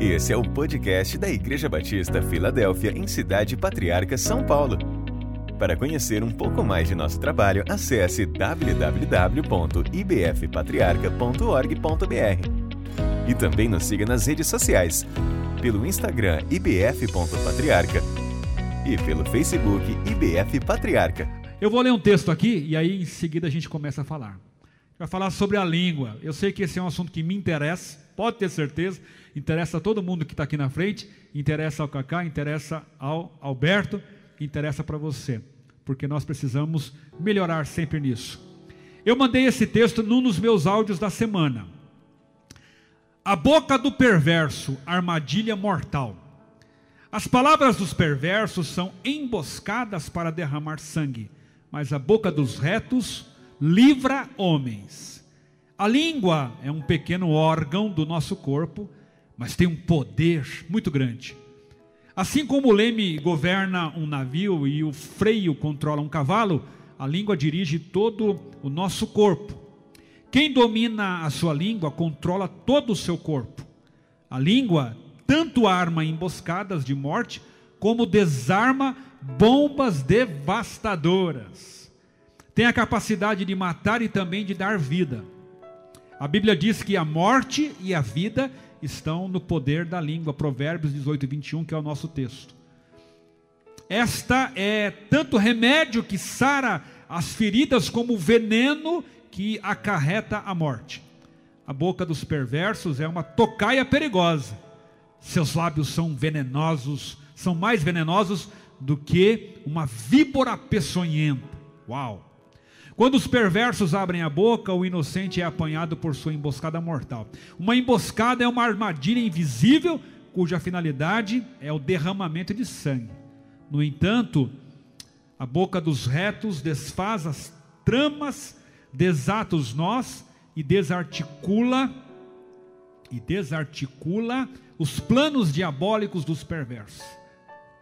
Esse é o podcast da Igreja Batista Filadélfia, em Cidade Patriarca, São Paulo. Para conhecer um pouco mais de nosso trabalho, acesse www.ibfpatriarca.org.br. E também nos siga nas redes sociais, pelo Instagram ibf.patriarca e pelo Facebook IBF Patriarca. Eu vou ler um texto aqui e aí em seguida a gente começa a falar. Vai falar sobre a língua. Eu sei que esse é um assunto que me interessa, pode ter certeza, interessa a todo mundo que está aqui na frente, interessa ao Cacá, interessa ao Alberto, interessa para você, porque nós precisamos melhorar sempre nisso. Eu mandei esse texto num dos meus áudios da semana. A boca do perverso, armadilha mortal. As palavras dos perversos são emboscadas para derramar sangue mas a boca dos retos livra homens. A língua é um pequeno órgão do nosso corpo, mas tem um poder muito grande. Assim como o leme governa um navio e o freio controla um cavalo, a língua dirige todo o nosso corpo. Quem domina a sua língua controla todo o seu corpo. A língua tanto arma emboscadas de morte, como desarma bombas devastadoras. Tem a capacidade de matar e também de dar vida. A Bíblia diz que a morte e a vida estão no poder da língua, Provérbios 18 e 21, que é o nosso texto. Esta é tanto remédio que sara as feridas, como veneno que acarreta a morte. A boca dos perversos é uma tocaia perigosa. Seus lábios são venenosos, são mais venenosos do que uma víbora peçonhenta. Uau! Quando os perversos abrem a boca, o inocente é apanhado por sua emboscada mortal. Uma emboscada é uma armadilha invisível cuja finalidade é o derramamento de sangue. No entanto, a boca dos retos desfaz as tramas, desata os nós e desarticula e desarticula os planos diabólicos dos perversos.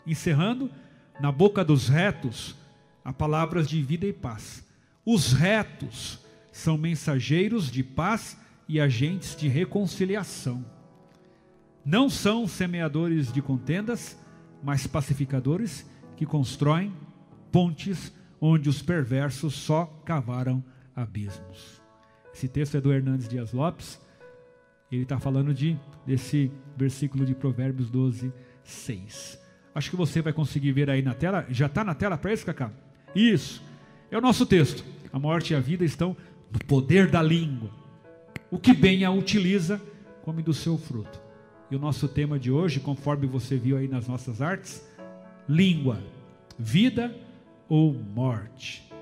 Encerrando, na boca dos retos há palavras de vida e paz. Os retos são mensageiros de paz e agentes de reconciliação. Não são semeadores de contendas, mas pacificadores que constroem pontes onde os perversos só cavaram abismos. Esse texto é do Hernandes Dias Lopes. Ele está falando de, desse versículo de Provérbios 12, 6. Acho que você vai conseguir ver aí na tela. Já está na tela para isso, Cacá? Isso. É o nosso texto. A morte e a vida estão no poder da língua. O que bem a utiliza, come do seu fruto. E o nosso tema de hoje, conforme você viu aí nas nossas artes, língua, vida ou morte.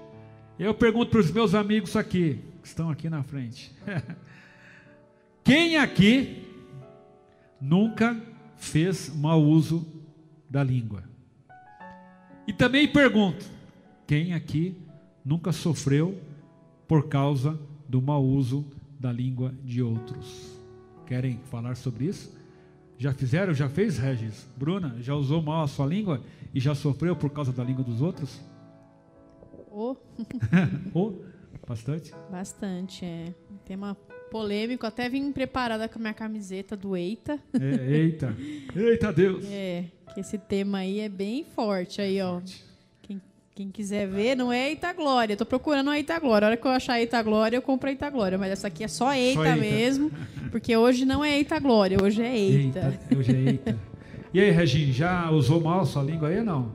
Eu pergunto para os meus amigos aqui, que estão aqui na frente. Quem aqui nunca fez mau uso da língua. E também pergunto: quem aqui nunca sofreu por causa do mau uso da língua de outros? Querem falar sobre isso? Já fizeram? Já fez, Regis? Bruna, já usou mal a sua língua e já sofreu por causa da língua dos outros? Oh. oh, bastante? Bastante, é. Tema polêmico. Até vim preparada com a minha camiseta do Eita. É, eita, eita Deus. É, que esse tema aí é bem forte aí, ó. Quem, quem quiser ver, não é Eita Glória. Tô procurando a Eita Glória. A hora que eu achar Eita Glória, eu compro a Eita Glória. Mas essa aqui é só Eita, só eita. mesmo, porque hoje não é Eita Glória, hoje é Eita. eita hoje é Eita. E aí, Regine, já usou mal a sua língua aí ou não?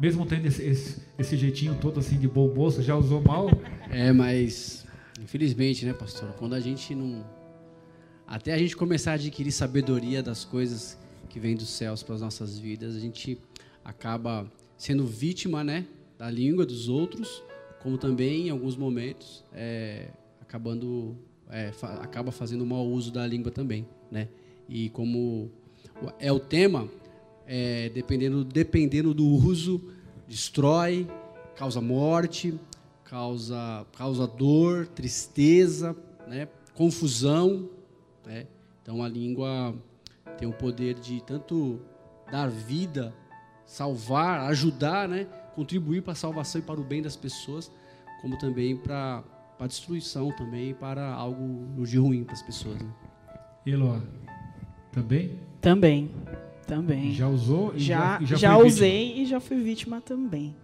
Mesmo tendo esse, esse, esse, jeitinho todo assim de bom moço, já usou mal? É, mas infelizmente, né, pastor? Quando a gente não. Até a gente começar a adquirir sabedoria das coisas que vem dos céus para as nossas vidas, a gente acaba sendo vítima, né, da língua dos outros, como também em alguns momentos é, acabando é, fa acaba fazendo mau uso da língua também, né? E como é o tema, é, dependendo dependendo do uso, destrói, causa morte, causa causa dor, tristeza, né? Confusão, né? Então a língua tem o poder de tanto dar vida, salvar, ajudar, né? contribuir para a salvação e para o bem das pessoas, como também para a destruição também, para algo de ruim para as pessoas. Né? Eloá. Também? Também. Também. Já usou? E já, já, já, já usei vítima. e já fui vítima também.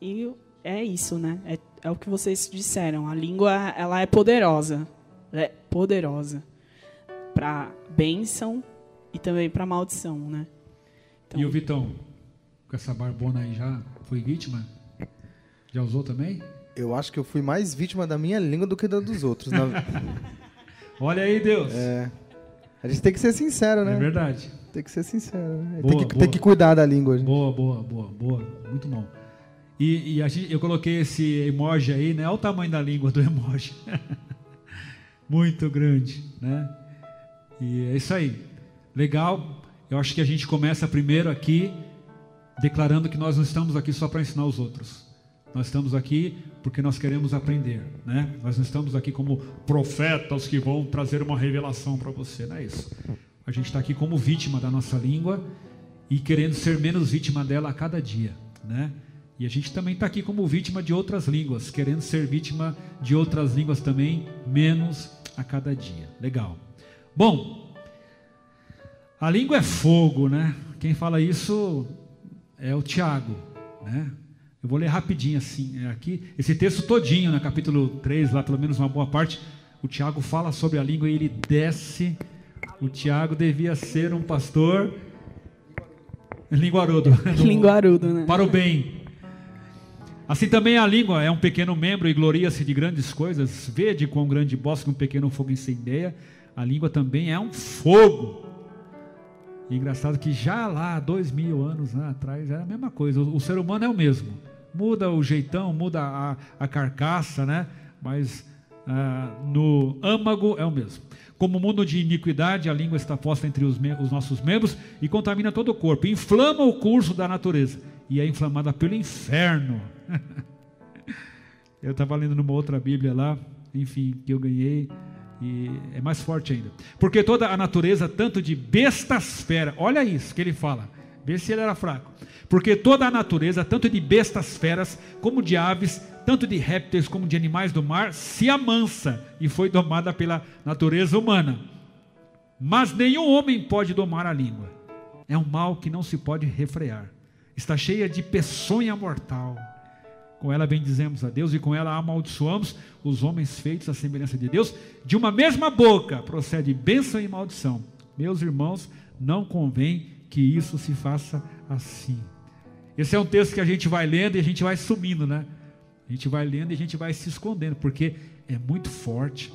E é isso, né? É, é o que vocês disseram. A língua, ela é poderosa. é poderosa. Para bênção e também para maldição, né? Então, e o Vitão, com essa barbona aí, já foi vítima? Já usou também? Eu acho que eu fui mais vítima da minha língua do que da dos outros. Na... Olha aí, Deus. É. A gente tem que ser sincero, né? É verdade. Tem que ser sincero. Né? Boa, tem, que, tem, que, cuidar da língua. Gente. Boa, boa, boa, boa. Muito bom. E, e gente, eu coloquei esse emoji aí, né? Olha o tamanho da língua do emoji. Muito grande, né? E é isso aí. Legal. Eu acho que a gente começa primeiro aqui declarando que nós não estamos aqui só para ensinar os outros. Nós estamos aqui porque nós queremos aprender, né? Nós não estamos aqui como profetas que vão trazer uma revelação para você, não é isso. A gente está aqui como vítima da nossa língua e querendo ser menos vítima dela a cada dia, né? E a gente também está aqui como vítima de outras línguas, querendo ser vítima de outras línguas também, menos a cada dia. Legal. Bom, a língua é fogo, né? Quem fala isso é o Tiago, né? Eu vou ler rapidinho assim, é aqui, esse texto todinho, no né, capítulo 3, lá pelo menos uma boa parte, o Tiago fala sobre a língua e ele desce. O Tiago devia ser um pastor linguarudo. Linguarudo, né? Para o bem. Assim também a língua é um pequeno membro e gloria-se de grandes coisas. Vede quão grande bosque um pequeno fogo incendeia. A língua também é um fogo. E engraçado que já lá, dois mil anos né, atrás, era a mesma coisa. O, o ser humano é o mesmo muda o jeitão, muda a, a carcaça, né? Mas ah, no âmago é o mesmo. Como mundo de iniquidade, a língua está posta entre os, os, nossos membros e contamina todo o corpo, inflama o curso da natureza e é inflamada pelo inferno. eu estava lendo numa outra Bíblia lá, enfim, que eu ganhei, e é mais forte ainda. Porque toda a natureza, tanto de bestas fera, olha isso que ele fala, vê se ele era fraco porque toda a natureza, tanto de bestas feras, como de aves, tanto de répteis como de animais do mar, se amansa e foi domada pela natureza humana. Mas nenhum homem pode domar a língua. É um mal que não se pode refrear. Está cheia de peçonha mortal. Com ela bendizemos a Deus e com ela amaldiçoamos os homens feitos à semelhança de Deus. De uma mesma boca procede bênção e maldição. Meus irmãos, não convém que isso se faça assim. Esse é um texto que a gente vai lendo e a gente vai sumindo, né? A gente vai lendo e a gente vai se escondendo, porque é muito forte.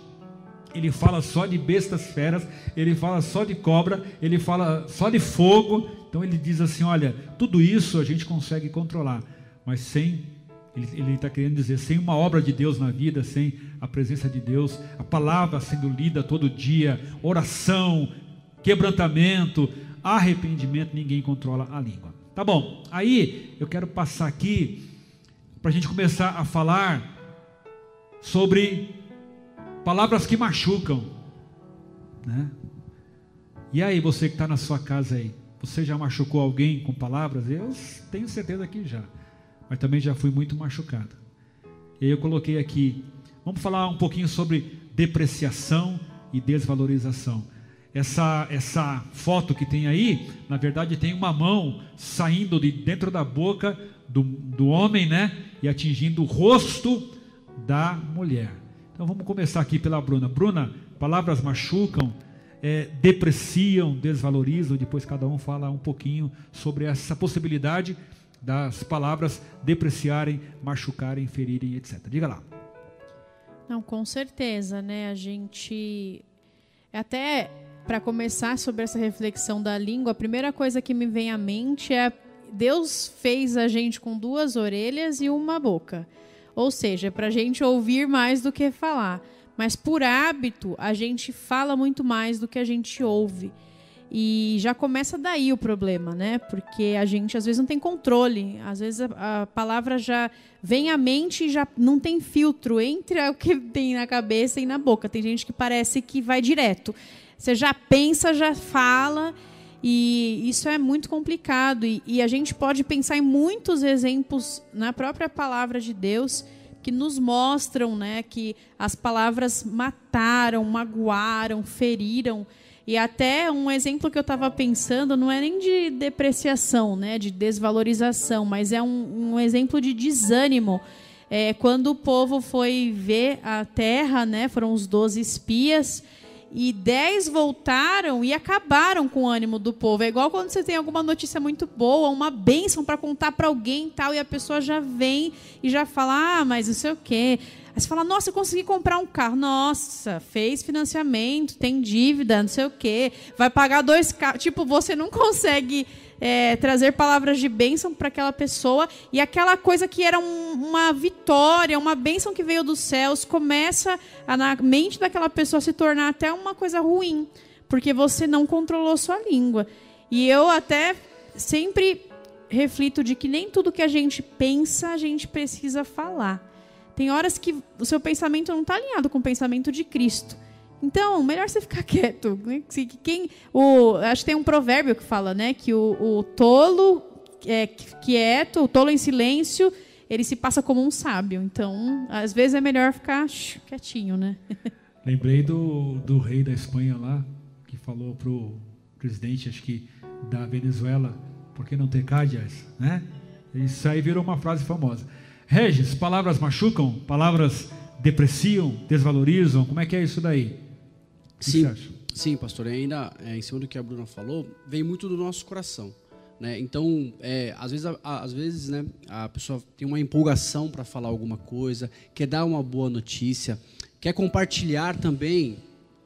Ele fala só de bestas feras, ele fala só de cobra, ele fala só de fogo. Então ele diz assim: olha, tudo isso a gente consegue controlar, mas sem, ele está querendo dizer, sem uma obra de Deus na vida, sem a presença de Deus, a palavra sendo lida todo dia, oração, quebrantamento, arrependimento, ninguém controla a língua. Tá bom, aí eu quero passar aqui para a gente começar a falar sobre palavras que machucam, né? E aí, você que está na sua casa aí, você já machucou alguém com palavras? Eu tenho certeza que já, mas também já fui muito machucado. E aí eu coloquei aqui, vamos falar um pouquinho sobre depreciação e desvalorização. Essa, essa foto que tem aí, na verdade, tem uma mão saindo de dentro da boca do, do homem, né? E atingindo o rosto da mulher. Então vamos começar aqui pela Bruna. Bruna, palavras machucam, é, depreciam, desvalorizam. Depois cada um fala um pouquinho sobre essa possibilidade das palavras depreciarem, machucarem, ferirem, etc. Diga lá. Não, com certeza, né? A gente até para começar sobre essa reflexão da língua, a primeira coisa que me vem à mente é Deus fez a gente com duas orelhas e uma boca. Ou seja, para a gente ouvir mais do que falar. Mas por hábito, a gente fala muito mais do que a gente ouve. E já começa daí o problema, né? Porque a gente às vezes não tem controle. Às vezes a, a, palavra já vem à mente e já não tem filtro entre o que tem na cabeça e na boca. Tem gente que parece que vai direto. Você já pensa, já fala, e isso é muito complicado. E, e, a gente pode pensar em muitos exemplos na própria palavra de Deus que nos mostram né, que as palavras mataram, magoaram, feriram. E até um exemplo que eu estava pensando não é nem de depreciação, né, de desvalorização, mas é um, um exemplo de desânimo. É, quando o povo foi ver a terra, né, foram os doze espias, e dez voltaram e acabaram com o ânimo do povo. É igual quando você tem alguma notícia muito boa, uma bênção para contar para alguém tal, e a pessoa já vem e já fala, ah, mas não sei o quê. Aí você fala, nossa, eu consegui comprar um carro. Nossa, fez financiamento, tem dívida, não sei o quê. Vai pagar dois carros. Tipo, você não consegue é, trazer palavras de bênção para aquela pessoa. E aquela coisa que era um, uma vitória, uma bênção que veio dos céus, começa a, na mente daquela pessoa se tornar até uma coisa ruim. Porque você não controlou sua língua. E eu até sempre reflito de que nem tudo que a gente pensa a gente precisa falar. Tem horas que o seu pensamento não está alinhado com o pensamento de Cristo. Então, melhor você ficar quieto. Quem, o, acho que tem um provérbio que fala, né, que o, o tolo é quieto, o tolo em silêncio, ele se passa como um sábio. Então, às vezes é melhor ficar quietinho, né? Lembrei do, do rei da Espanha lá, que falou pro presidente, acho que da Venezuela, por que não ter cádias, né? Isso aí virou uma frase famosa. Regis, palavras machucam? Palavras depreciam, desvalorizam? Como é que é isso daí? Sim, sim, pastor. E ainda é, em cima do que a Bruna falou, vem muito do nosso coração. Né? Então, é, às vezes, a, às vezes né, a pessoa tem uma empolgação para falar alguma coisa, quer dar uma boa notícia, quer compartilhar também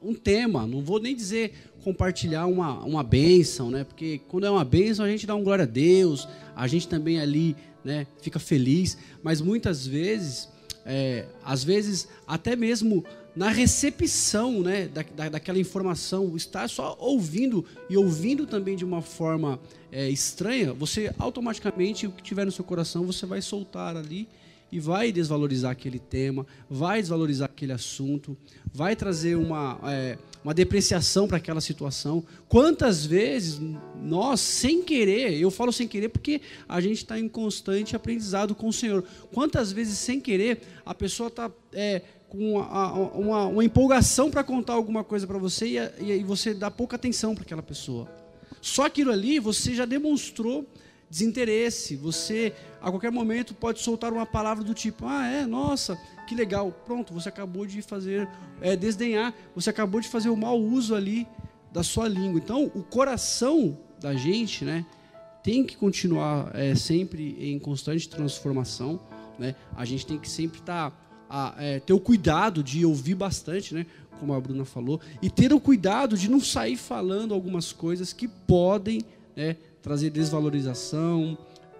um tema. Não vou nem dizer compartilhar uma, uma bênção, né? porque quando é uma bênção a gente dá um glória a Deus, a gente também ali né, fica feliz, mas muitas vezes, é, às vezes até mesmo na recepção né, da, da, daquela informação, estar só ouvindo e ouvindo também de uma forma é, estranha, você automaticamente, o que tiver no seu coração, você vai soltar ali e vai desvalorizar aquele tema, vai desvalorizar aquele assunto, vai trazer uma, é, uma depreciação para aquela situação. Quantas vezes nós, sem querer, eu falo sem querer porque a gente está em constante aprendizado com o Senhor. Quantas vezes, sem querer, a pessoa está é, com uma, uma, uma empolgação para contar alguma coisa para você e, e você dá pouca atenção para aquela pessoa. Só aquilo ali você já demonstrou desinteresse. Você, a qualquer momento, pode soltar uma palavra do tipo: Ah, é, nossa, que legal. Pronto, você acabou de fazer, é, desdenhar, você acabou de fazer o mau uso ali da sua língua. Então, o coração da gente, né, tem que continuar é, sempre em constante transformação. Né? A gente tem que sempre estar. Tá, é, ter o cuidado de ouvir bastante, né? como a Bruna falou, e ter o cuidado de não sair falando algumas coisas que podem né, trazer desvalorização,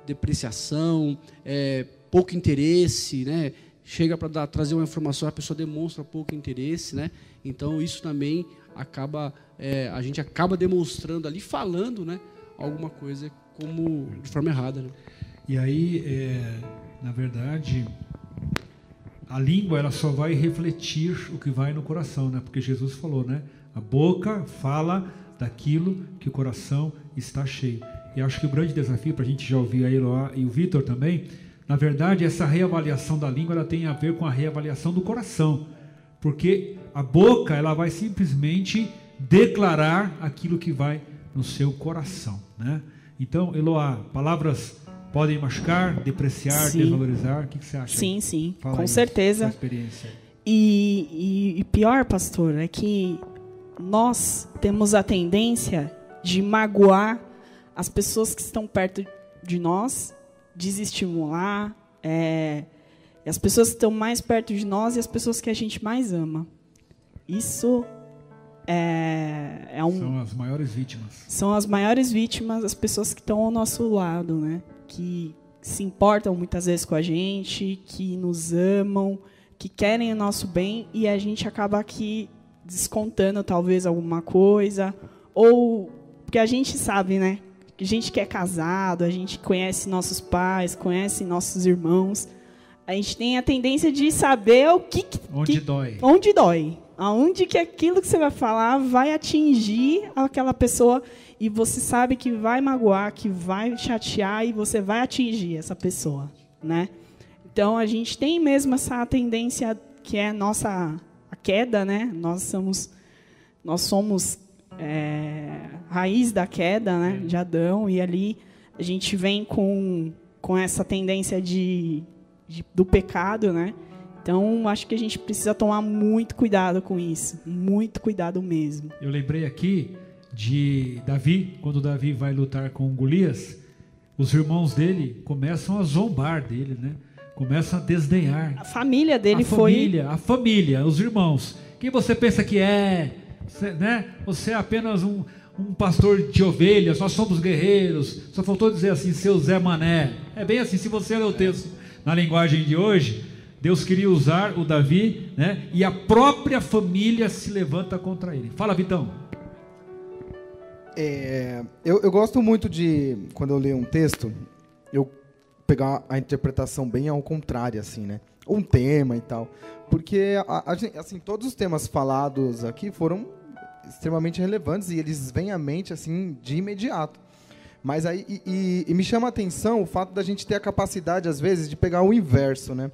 depreciação, é, pouco interesse, né? Chega para trazer uma informação, a pessoa demonstra pouco interesse, né? Então isso também acaba, é, a gente acaba demonstrando ali, falando, né? Alguma coisa como de forma errada, né? E aí, é, na verdade, a língua ela só vai refletir o que vai no coração, né? Porque Jesus falou, né? A boca fala daquilo que o coração está cheio. E acho que o grande desafio para a gente já ouvir a Eloá e o Vitor também, na verdade, essa reavaliação da língua ela tem a ver com a reavaliação do coração, porque a boca ela vai simplesmente declarar aquilo que vai no seu coração, né? Então, Eloá, palavras podem machucar, depreciar, sim. desvalorizar. O que, que você acha? Sim, sim, Fala com aí, certeza. experiência. E, e, e pior, pastor, é que nós temos a tendência de magoar as pessoas que estão perto de nós, desestimular, é, as pessoas que estão mais perto de nós e as pessoas que a gente mais ama. Isso é, é um, são as maiores vítimas. São as maiores vítimas, as pessoas que estão ao nosso lado, né? Que se importam muitas vezes com a gente, que nos amam, que querem o nosso bem e a gente acaba aqui descontando talvez alguma coisa ou porque a gente sabe, né? a gente que é casado, a gente conhece nossos pais, conhece nossos irmãos, a gente tem a tendência de saber o que, onde que, dói, onde dói, aonde que aquilo que você vai falar vai atingir aquela pessoa e você sabe que vai magoar, que vai chatear e você vai atingir essa pessoa, né? Então a gente tem mesmo essa tendência que é nossa a queda, né? Nós somos nós somos é, raiz da queda né, de Adão, e ali a gente vem com, com essa tendência de, de, do pecado, né? Então, acho que a gente precisa tomar muito cuidado com isso, muito cuidado mesmo. Eu lembrei aqui de Davi, quando Davi vai lutar com Golias, os irmãos dele começam a zombar dele, né? Começam a desdenhar. A família dele a foi. Família, a família, os irmãos. Quem você pensa que é? Você, né? você é apenas um, um pastor de ovelhas, nós somos guerreiros. Só faltou dizer assim, seu Zé Mané. É bem assim, se você ler o texto na linguagem de hoje, Deus queria usar o Davi, né? E a própria família se levanta contra ele. Fala, Vitão. É, eu, eu gosto muito de, quando eu leio um texto, eu pegar a interpretação bem ao contrário, assim, né? Um tema e tal. Porque, a, a, assim, todos os temas falados aqui foram extremamente relevantes e eles vêm à mente, assim, de imediato. Mas aí, e, e, e me chama a atenção o fato da gente ter a capacidade, às vezes, de pegar o inverso, né?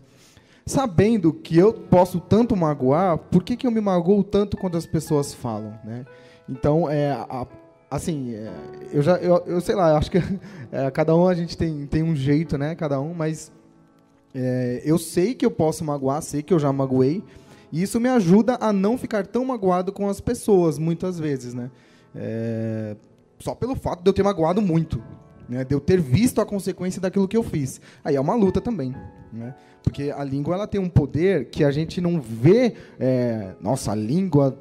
Sabendo que eu posso tanto magoar, por que, que eu me magoo tanto quando as pessoas falam, né? Então, é, a, assim, é, eu já, eu, eu sei lá, acho que é, cada um a gente tem, tem um jeito, né? Cada um, mas é, eu sei que eu posso magoar, sei que eu já magoei, e isso me ajuda a não ficar tão magoado com as pessoas, muitas vezes, né? É, só pelo fato de eu ter magoado muito, né? De eu ter visto a consequência daquilo que eu fiz. Aí é uma luta também, né? Porque a língua ela tem um poder que a gente não vê. É, nossa, a língua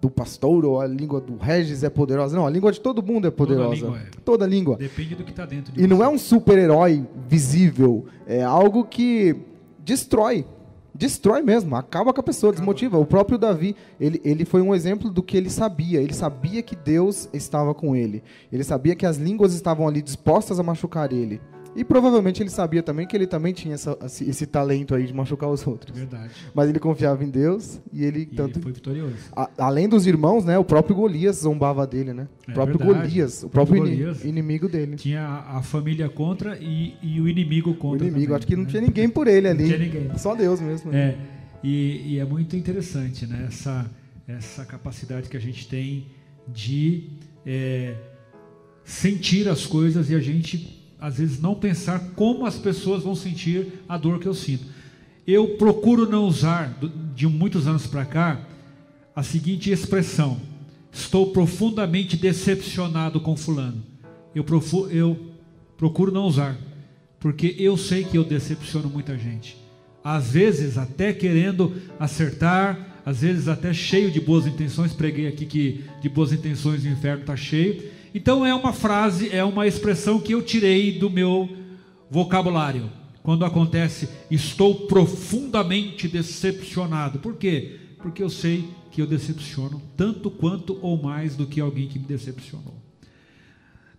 do pastor ou a língua do Regis é poderosa. Não, a língua de todo mundo é poderosa. Toda língua. É. Toda língua. Depende do que está dentro. De e você. não é um super-herói visível. É algo que destrói. Destrói mesmo, acaba com a pessoa, desmotiva. O próprio Davi, ele, ele foi um exemplo do que ele sabia. Ele sabia que Deus estava com ele. Ele sabia que as línguas estavam ali dispostas a machucar ele. E provavelmente ele sabia também que ele também tinha essa, esse, talento aí de machucar os outros. Verdade. Mas ele confiava em Deus e ele e tanto. Ele foi vitorioso. A, além dos irmãos, né? O próprio Golias zombava dele, né? É, o próprio verdade. Golias, o próprio, próprio Golias inimigo dele. Tinha a, família contra e, e, o inimigo contra. O inimigo, também, acho que não tinha ninguém por ele ali. Não tinha ninguém. Só Deus mesmo. É. E, e é muito interessante, né? Essa, essa capacidade que a gente tem de é, sentir as coisas e a gente às vezes não pensar como as pessoas vão sentir a dor que eu sinto. Eu procuro não usar de muitos anos para cá a seguinte expressão: estou profundamente decepcionado com fulano. Eu, eu procuro não usar, porque eu sei que eu decepciono muita gente. Às vezes até querendo acertar, às vezes até cheio de boas intenções. Preguei aqui que de boas intenções o inferno está cheio então é uma frase, é uma expressão que eu tirei do meu vocabulário. Quando acontece, estou profundamente decepcionado. Por quê? Porque eu sei que eu decepciono tanto quanto ou mais do que alguém que me decepcionou.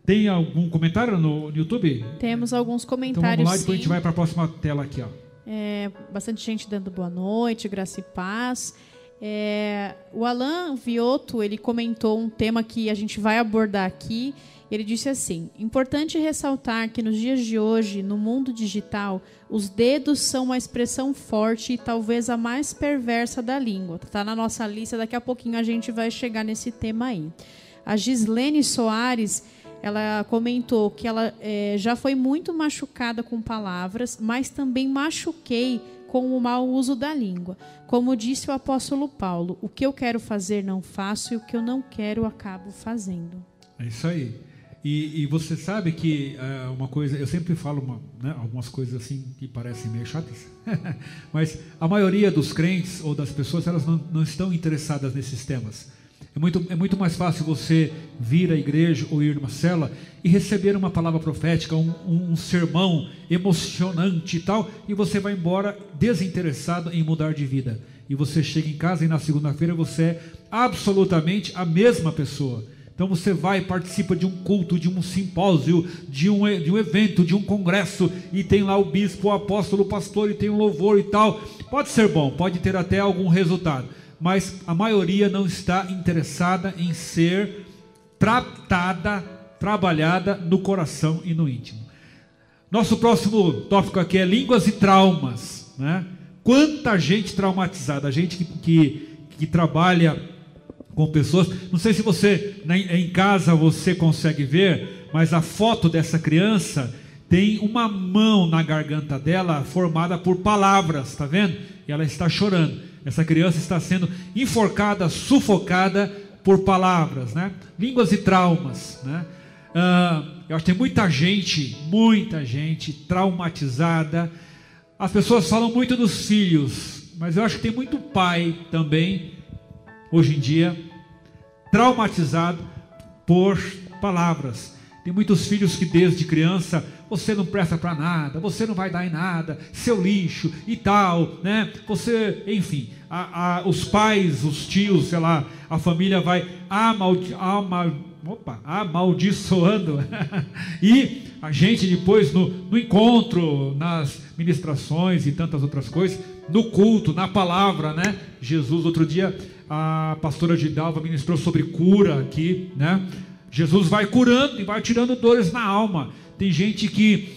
Tem algum comentário no YouTube? Temos alguns comentários. Então vamos lá, depois sim. a gente vai para a próxima tela aqui. Ó. É, bastante gente dando boa noite, graça e paz. É, o Alan Vioto ele comentou um tema que a gente vai abordar aqui. Ele disse assim: importante ressaltar que nos dias de hoje, no mundo digital, os dedos são uma expressão forte e talvez a mais perversa da língua. Está na nossa lista, daqui a pouquinho a gente vai chegar nesse tema aí. A Gislene Soares ela comentou que ela é, já foi muito machucada com palavras, mas também machuquei com o mau uso da língua. Como disse o apóstolo Paulo, o que eu quero fazer não faço e o que eu não quero acabo fazendo. É isso aí. E, e você sabe que é, uma coisa, eu sempre falo uma, né, algumas coisas assim que parecem meio chatas, mas a maioria dos crentes ou das pessoas elas não, não estão interessadas nesses temas. É muito, é muito mais fácil você vir à igreja ou ir numa cela e receber uma palavra profética, um, um, um sermão emocionante e tal, e você vai embora desinteressado em mudar de vida. E você chega em casa e na segunda-feira você é absolutamente a mesma pessoa. Então você vai, participa de um culto, de um simpósio, de um, de um evento, de um congresso, e tem lá o bispo, o apóstolo, o pastor, e tem um louvor e tal. Pode ser bom, pode ter até algum resultado mas a maioria não está interessada em ser tratada, trabalhada no coração e no íntimo. Nosso próximo tópico aqui é línguas e traumas. Né? Quanta gente traumatizada, gente que, que, que trabalha com pessoas. Não sei se você em casa você consegue ver, mas a foto dessa criança tem uma mão na garganta dela formada por palavras, tá vendo? E ela está chorando. Essa criança está sendo enforcada, sufocada por palavras, né? Línguas e traumas, né? Ah, eu acho que tem muita gente, muita gente traumatizada. As pessoas falam muito dos filhos, mas eu acho que tem muito pai também, hoje em dia, traumatizado por palavras. Tem muitos filhos que desde criança você não presta para nada, você não vai dar em nada, seu lixo e tal, né? Você, enfim, a, a, os pais, os tios, sei lá, a família vai amaldi, amal, opa, amaldiçoando. e a gente depois no, no encontro, nas ministrações e tantas outras coisas, no culto, na palavra, né? Jesus, outro dia, a pastora Gidalva ministrou sobre cura aqui, né? Jesus vai curando e vai tirando dores na alma. Tem gente que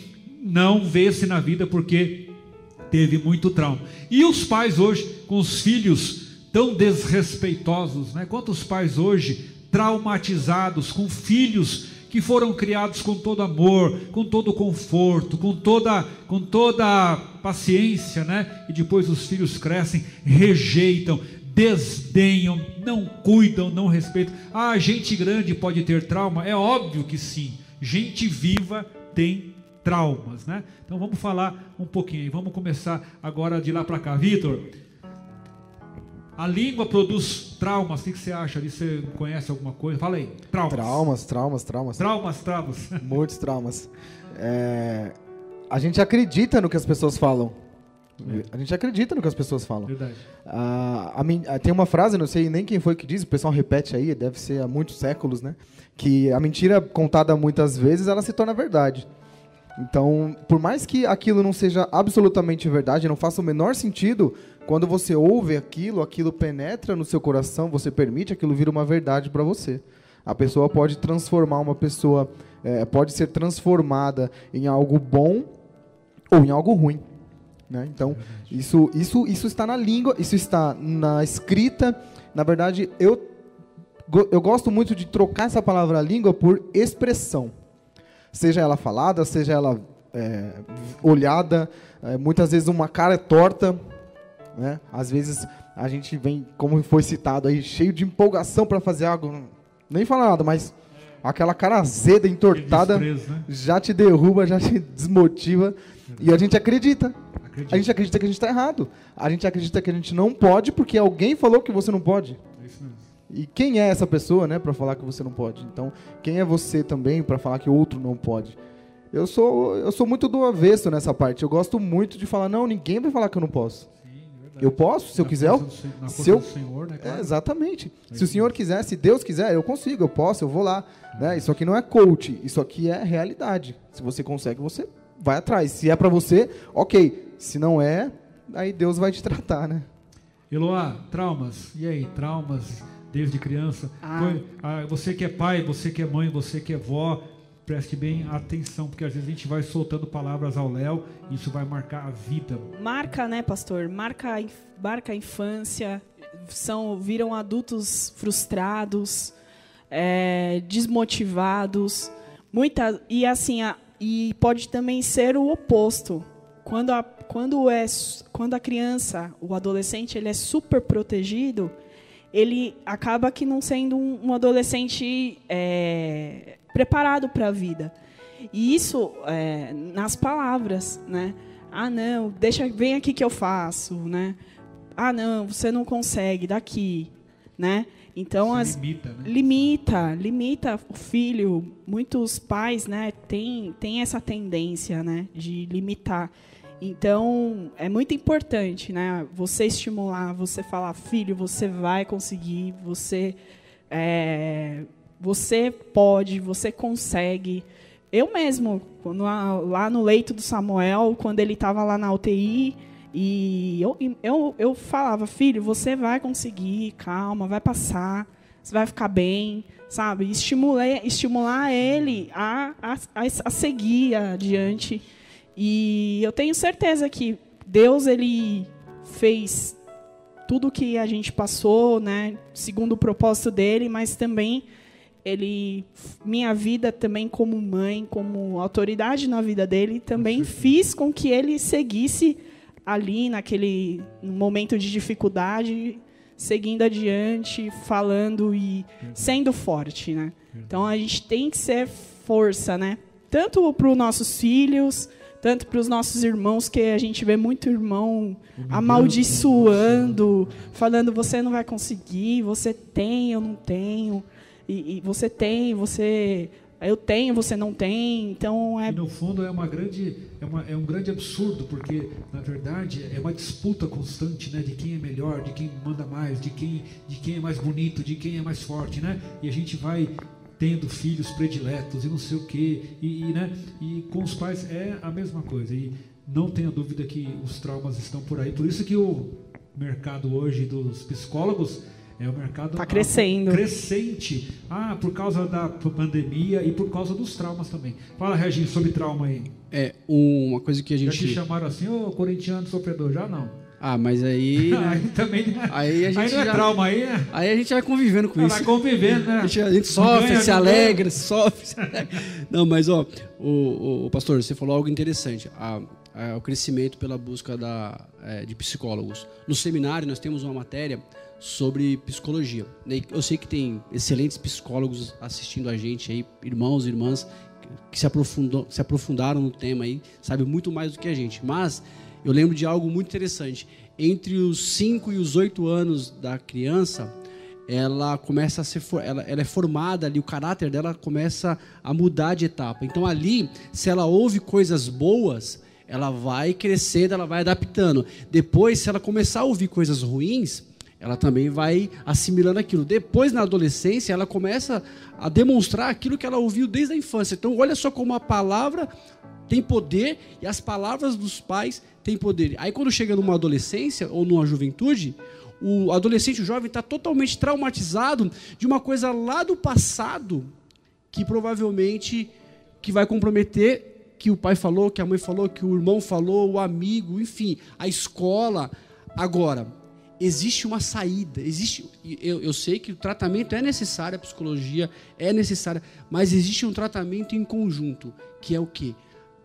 não vê-se na vida porque teve muito trauma. E os pais hoje, com os filhos tão desrespeitosos, né? Quantos pais hoje traumatizados com filhos que foram criados com todo amor, com todo conforto, com toda, com toda paciência, né? E depois os filhos crescem, rejeitam, desdenham, não cuidam, não respeitam. Ah, gente grande pode ter trauma? É óbvio que sim. Gente viva tem traumas, né? Então vamos falar um pouquinho. Vamos começar agora de lá para cá. Vitor, a língua produz traumas. O que você acha? Você conhece alguma coisa? Fala aí. Traumas. Traumas, traumas, traumas. Traumas, traumas. Muitos traumas. É... A gente acredita no que as pessoas falam. A gente acredita no que as pessoas falam. Verdade. Ah, a, tem uma frase, não sei nem quem foi que disse, o pessoal repete aí, deve ser há muitos séculos, né? Que a mentira contada muitas vezes, ela se torna verdade. Então, por mais que aquilo não seja absolutamente verdade, não faça o menor sentido, quando você ouve aquilo, aquilo penetra no seu coração, você permite, aquilo vira uma verdade para você. A pessoa pode transformar uma pessoa, é, pode ser transformada em algo bom ou em algo ruim. Né? Então, isso, isso, isso está na língua, isso está na escrita. Na verdade, eu, eu gosto muito de trocar essa palavra língua por expressão. Seja ela falada, seja ela é, olhada, é, muitas vezes uma cara é torta. Né? Às vezes a gente vem, como foi citado aí, cheio de empolgação para fazer algo. Nem fala nada, mas aquela cara azeda, entortada, desprezo, né? já te derruba, já te desmotiva. E a gente acredita. A gente acredita que a gente está errado. A gente acredita que a gente não pode porque alguém falou que você não pode. É isso mesmo. E quem é essa pessoa, né, para falar que você não pode? Então, quem é você também para falar que outro não pode? Eu sou, eu sou muito do avesso nessa parte. Eu gosto muito de falar, não, ninguém vai falar que eu não posso. Eu posso, se na eu quiser. Eu, se eu, Senhor, né, claro. é, exatamente. É se o Senhor quiser, se Deus quiser, eu consigo, eu posso, eu vou lá. Né? Isso aqui não é coach, isso aqui é realidade. Se você consegue, você vai atrás. Se é para você, ok. Se não é, aí Deus vai te tratar, né? Eloá, traumas. E aí, traumas desde criança? Ah. ah. Você que é pai, você que é mãe, você que é vó, preste bem atenção, porque às vezes a gente vai soltando palavras ao Léo e isso vai marcar a vida. Marca, né, pastor? Marca, marca a infância, são viram adultos frustrados, é, desmotivados, muita e assim a, e pode também ser o oposto. Quando a, quando, é, quando a criança, o adolescente, ele é super protegido, ele acaba que não sendo um, um adolescente é, preparado para a vida. E isso é, nas palavras, né? Ah, não, deixa, vem aqui que eu faço, né? Ah, não, você não consegue, daqui, né? Então, as, limita, né? limita, limita o filho. Muitos pais, né, têm tem essa tendência, né, de limitar. Então, é muito importante, né, você estimular, você falar, filho, você vai conseguir, você, é, você pode, você consegue. Eu mesmo, quando, lá no leito do Samuel, quando ele estava lá na UTI, e eu, eu, eu falava, filho, você vai conseguir, calma, vai passar, você vai ficar bem, sabe? Estimular, estimular ele a, a, a seguir adiante. E eu tenho certeza que Deus ele fez tudo que a gente passou, né, segundo o propósito dele, mas também ele minha vida também como mãe, como autoridade na vida dele, também fiz com que ele seguisse ali naquele momento de dificuldade, seguindo adiante, falando e sendo forte, né? Então a gente tem que ser força, né? Tanto para os nossos filhos, tanto para os nossos irmãos, que a gente vê muito irmão amaldiçoando, falando você não vai conseguir, você tem, eu não tenho, e, e você tem, você eu tenho, você não tem, então é. E no fundo é uma grande, é, uma, é um grande absurdo, porque na verdade é uma disputa constante, né, de quem é melhor, de quem manda mais, de quem, de quem é mais bonito, de quem é mais forte, né? E a gente vai tendo filhos prediletos e não sei o quê, e, e, né, e com os pais é a mesma coisa. E não tenha dúvida que os traumas estão por aí. Por isso que o mercado hoje dos psicólogos é o mercado está crescendo. crescente. Ah, por causa da pandemia e por causa dos traumas também. Fala, Regis, sobre trauma aí. É, uma coisa que a gente. Já te chamaram assim, ô corintiano sofredor? Já não. Ah, mas aí. Né? aí também. Aí a gente. Aí não é já, trauma, aí é. Aí a gente vai convivendo com isso. Vai convivendo, né? A gente, a gente sofre, ganha, se alegra, sofre, se alegra. Não, mas, ó, o, o, o, pastor, você falou algo interessante. A, a, o crescimento pela busca da, é, de psicólogos. No seminário, nós temos uma matéria sobre psicologia. Eu sei que tem excelentes psicólogos assistindo a gente aí, irmãos e irmãs que se, aprofundou, se aprofundaram no tema aí, sabe muito mais do que a gente. Mas eu lembro de algo muito interessante. Entre os 5 e os 8 anos da criança, ela começa a ser ela, ela é formada ali, o caráter dela começa a mudar de etapa. Então ali, se ela ouve coisas boas, ela vai crescendo, ela vai adaptando. Depois, se ela começar a ouvir coisas ruins, ela também vai assimilando aquilo. Depois, na adolescência, ela começa a demonstrar aquilo que ela ouviu desde a infância. Então, olha só como a palavra tem poder e as palavras dos pais têm poder. Aí, quando chega numa adolescência ou numa juventude, o adolescente, o jovem, está totalmente traumatizado de uma coisa lá do passado que provavelmente que vai comprometer que o pai falou, que a mãe falou, que o irmão falou, o amigo, enfim, a escola. Agora, existe uma saída, existe. Eu, eu sei que o tratamento é necessário, a psicologia é necessária, mas existe um tratamento em conjunto, que é o que?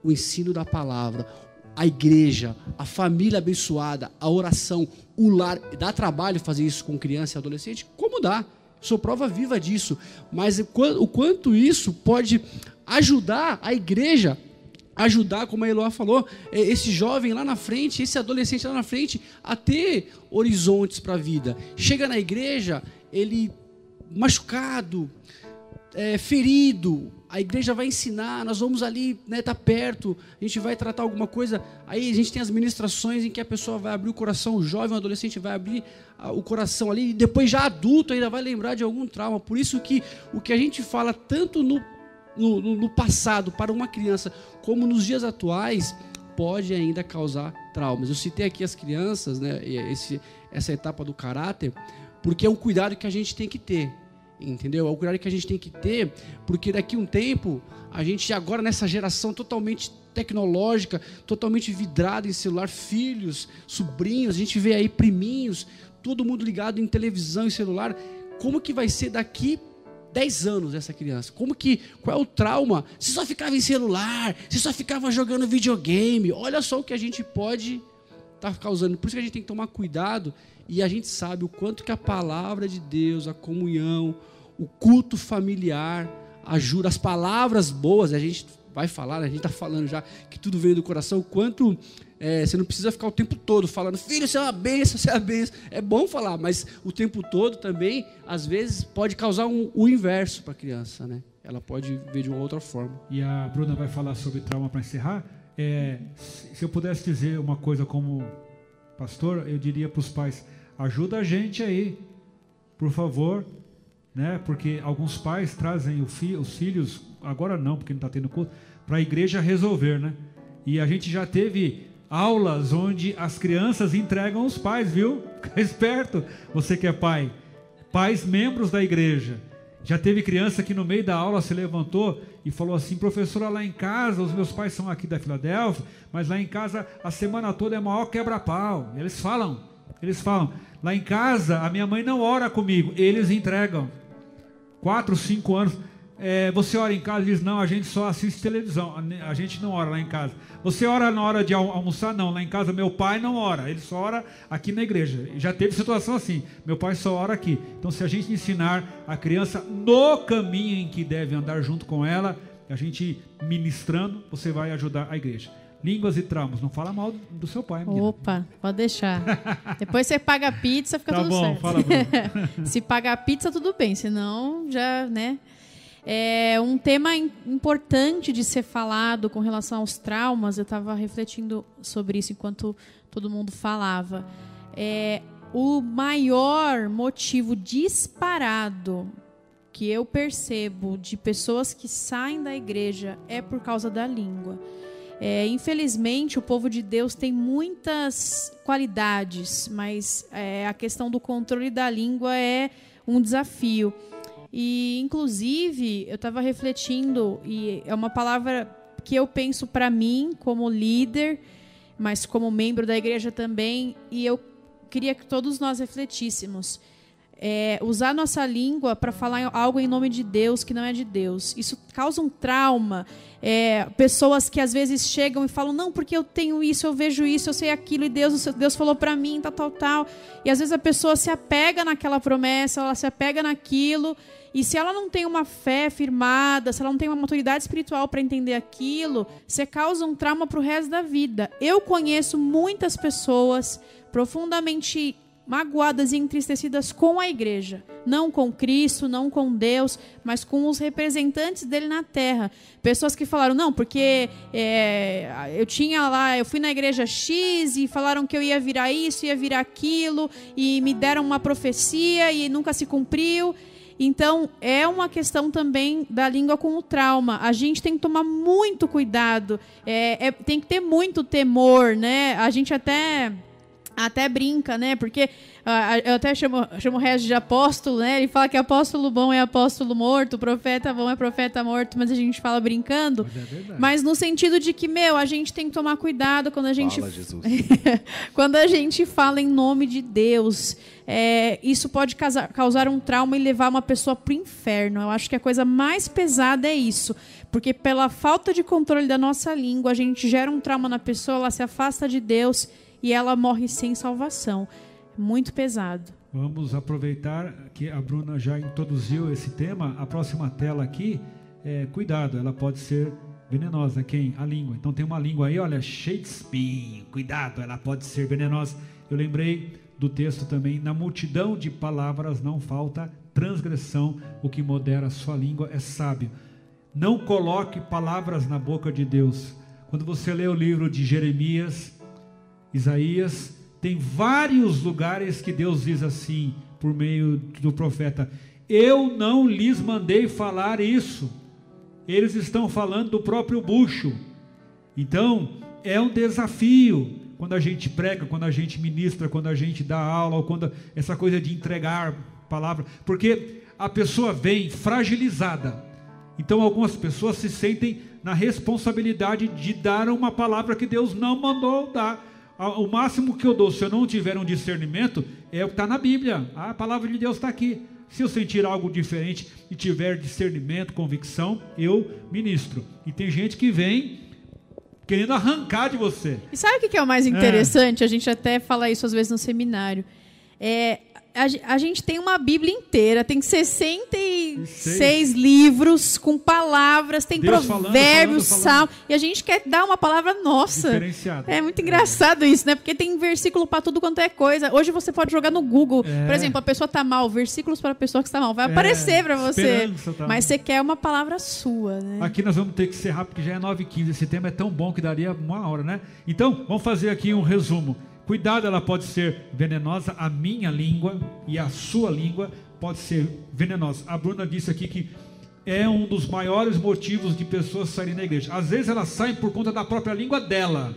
O ensino da palavra, a igreja, a família abençoada, a oração, o lar. Dá trabalho fazer isso com criança e adolescente? Como dá? Sou prova viva disso. Mas o quanto isso pode ajudar a igreja ajudar, como a Eloá falou, é, esse jovem lá na frente, esse adolescente lá na frente, a ter horizontes para a vida. Chega na igreja, ele machucado, é, ferido, a igreja vai ensinar, nós vamos ali, né, tá perto, a gente vai tratar alguma coisa. Aí a gente tem as ministrações em que a pessoa vai abrir o coração, o jovem, o adolescente vai abrir o coração ali, e depois já adulto ainda vai lembrar de algum trauma. Por isso que o que a gente fala tanto no no, no, passado para uma criança, como nos dias atuais, pode ainda causar traumas. Eu citei aqui as crianças, né, esse, essa etapa do caráter, porque é um cuidado que a gente tem que ter, entendeu? É um cuidado que a gente tem que ter, porque daqui a um tempo, a gente agora nessa geração totalmente tecnológica, totalmente vidrada em celular, filhos, sobrinhos, a gente vê aí priminhos, todo mundo ligado em televisão e celular. Como que vai ser daqui 10 anos essa criança. Como que, qual é o trauma? Se só ficava em celular, se só ficava jogando videogame. Olha só o que a gente pode estar tá causando. Por isso que a gente tem que tomar cuidado e a gente sabe o quanto que a palavra de Deus, a comunhão, o culto familiar ajuda, as palavras boas, a gente vai falar, né? a gente está falando já que tudo veio do coração, o quanto é, você não precisa ficar o tempo todo falando, filho, você é uma benção, você é uma benção. É bom falar, mas o tempo todo também, às vezes, pode causar um, o inverso para a criança, né? Ela pode ver de uma outra forma. E a Bruna vai falar sobre trauma para encerrar. É, se eu pudesse dizer uma coisa como pastor, eu diria para os pais: ajuda a gente aí, por favor, né? Porque alguns pais trazem fi, os filhos, agora não, porque não está tendo culto, para a igreja resolver, né? E a gente já teve aulas onde as crianças entregam os pais, viu? Fica esperto, você que é pai. Pais membros da igreja. Já teve criança que no meio da aula se levantou e falou assim: professora, lá em casa, os meus pais são aqui da Filadélfia, mas lá em casa a semana toda é maior quebra-pau. Eles falam, Eles falam: lá em casa a minha mãe não ora comigo, eles entregam. Quatro, cinco anos. É, você ora em casa e diz: não, a gente só assiste televisão, a gente não ora lá em casa. Você ora na hora de almoçar? Não, lá em casa meu pai não ora, ele só ora aqui na igreja. Já teve situação assim: meu pai só ora aqui. Então, se a gente ensinar a criança no caminho em que deve andar junto com ela, a gente ministrando, você vai ajudar a igreja. Línguas e traumas. Não fala mal do seu pai, menina. Opa, pode deixar. Depois você paga pizza, fica tá tudo bom, certo. Fala, Se pagar pizza, tudo bem. Senão, já, né? É um tema importante de ser falado com relação aos traumas. Eu estava refletindo sobre isso enquanto todo mundo falava. É, o maior motivo disparado que eu percebo de pessoas que saem da igreja é por causa da língua. É, infelizmente, o povo de Deus tem muitas qualidades, mas é, a questão do controle da língua é um desafio. E, inclusive, eu estava refletindo, e é uma palavra que eu penso para mim como líder, mas como membro da igreja também, e eu queria que todos nós refletíssemos. É, usar nossa língua para falar algo em nome de Deus que não é de Deus. Isso causa um trauma. É, pessoas que às vezes chegam e falam, não, porque eu tenho isso, eu vejo isso, eu sei aquilo, e Deus, Deus falou para mim, tal, tal, tal. E às vezes a pessoa se apega naquela promessa, ela se apega naquilo, e se ela não tem uma fé firmada, se ela não tem uma maturidade espiritual para entender aquilo, você causa um trauma para o resto da vida. Eu conheço muitas pessoas profundamente magoadas e entristecidas com a igreja, não com Cristo, não com Deus, mas com os representantes dele na terra. Pessoas que falaram, não, porque é, eu tinha lá, eu fui na igreja X e falaram que eu ia virar isso, ia virar aquilo, e me deram uma profecia e nunca se cumpriu. Então, é uma questão também da língua com o trauma. A gente tem que tomar muito cuidado, é, é, tem que ter muito temor, né? A gente até até brinca, né? Porque uh, eu até chamo, chamo o Regis de apóstolo, né? Ele fala que apóstolo bom é apóstolo morto, profeta bom é profeta morto, mas a gente fala brincando. Mas, é mas no sentido de que, meu, a gente tem que tomar cuidado quando a gente. Fala, Jesus. quando a gente fala em nome de Deus. É, isso pode causar, causar um trauma e levar uma pessoa para o inferno. Eu acho que a coisa mais pesada é isso. Porque pela falta de controle da nossa língua, a gente gera um trauma na pessoa, ela se afasta de Deus e ela morre sem salvação. Muito pesado. Vamos aproveitar que a Bruna já introduziu esse tema. A próxima tela aqui, é, cuidado, ela pode ser venenosa. Quem? A língua. Então tem uma língua aí, olha, espinho. Cuidado, ela pode ser venenosa. Eu lembrei do texto também: na multidão de palavras não falta transgressão. O que modera sua língua é sábio. Não coloque palavras na boca de Deus. Quando você lê o livro de Jeremias, Isaías, tem vários lugares que Deus diz assim, por meio do profeta: Eu não lhes mandei falar isso. Eles estão falando do próprio bucho. Então, é um desafio quando a gente prega, quando a gente ministra, quando a gente dá aula, ou quando essa coisa de entregar palavra, porque a pessoa vem fragilizada. Então, algumas pessoas se sentem na responsabilidade de dar uma palavra que Deus não mandou dar o máximo que eu dou, se eu não tiver um discernimento, é o que está na Bíblia. A palavra de Deus está aqui. Se eu sentir algo diferente e tiver discernimento, convicção, eu ministro. E tem gente que vem querendo arrancar de você. E sabe o que é o mais interessante? É. A gente até fala isso às vezes no seminário. É, a, a, gente tem uma Bíblia inteira, tem 66 Seis. livros com palavras, tem Deus provérbios, salmos, e a gente quer dar uma palavra nossa. É muito engraçado é. isso, né? Porque tem versículo para tudo quanto é coisa. Hoje você pode jogar no Google, é. por exemplo, a pessoa está mal, versículos para a pessoa que está mal, vai é. aparecer para você. Tá mas você quer uma palavra sua, né? Aqui nós vamos ter que ser rápido, porque já é 9h15. Esse tema é tão bom que daria uma hora, né? Então, vamos fazer aqui um resumo. Cuidado, ela pode ser venenosa, a minha língua e a sua língua pode ser venenosa. A Bruna disse aqui que é um dos maiores motivos de pessoas saírem da igreja. Às vezes elas saem por conta da própria língua dela,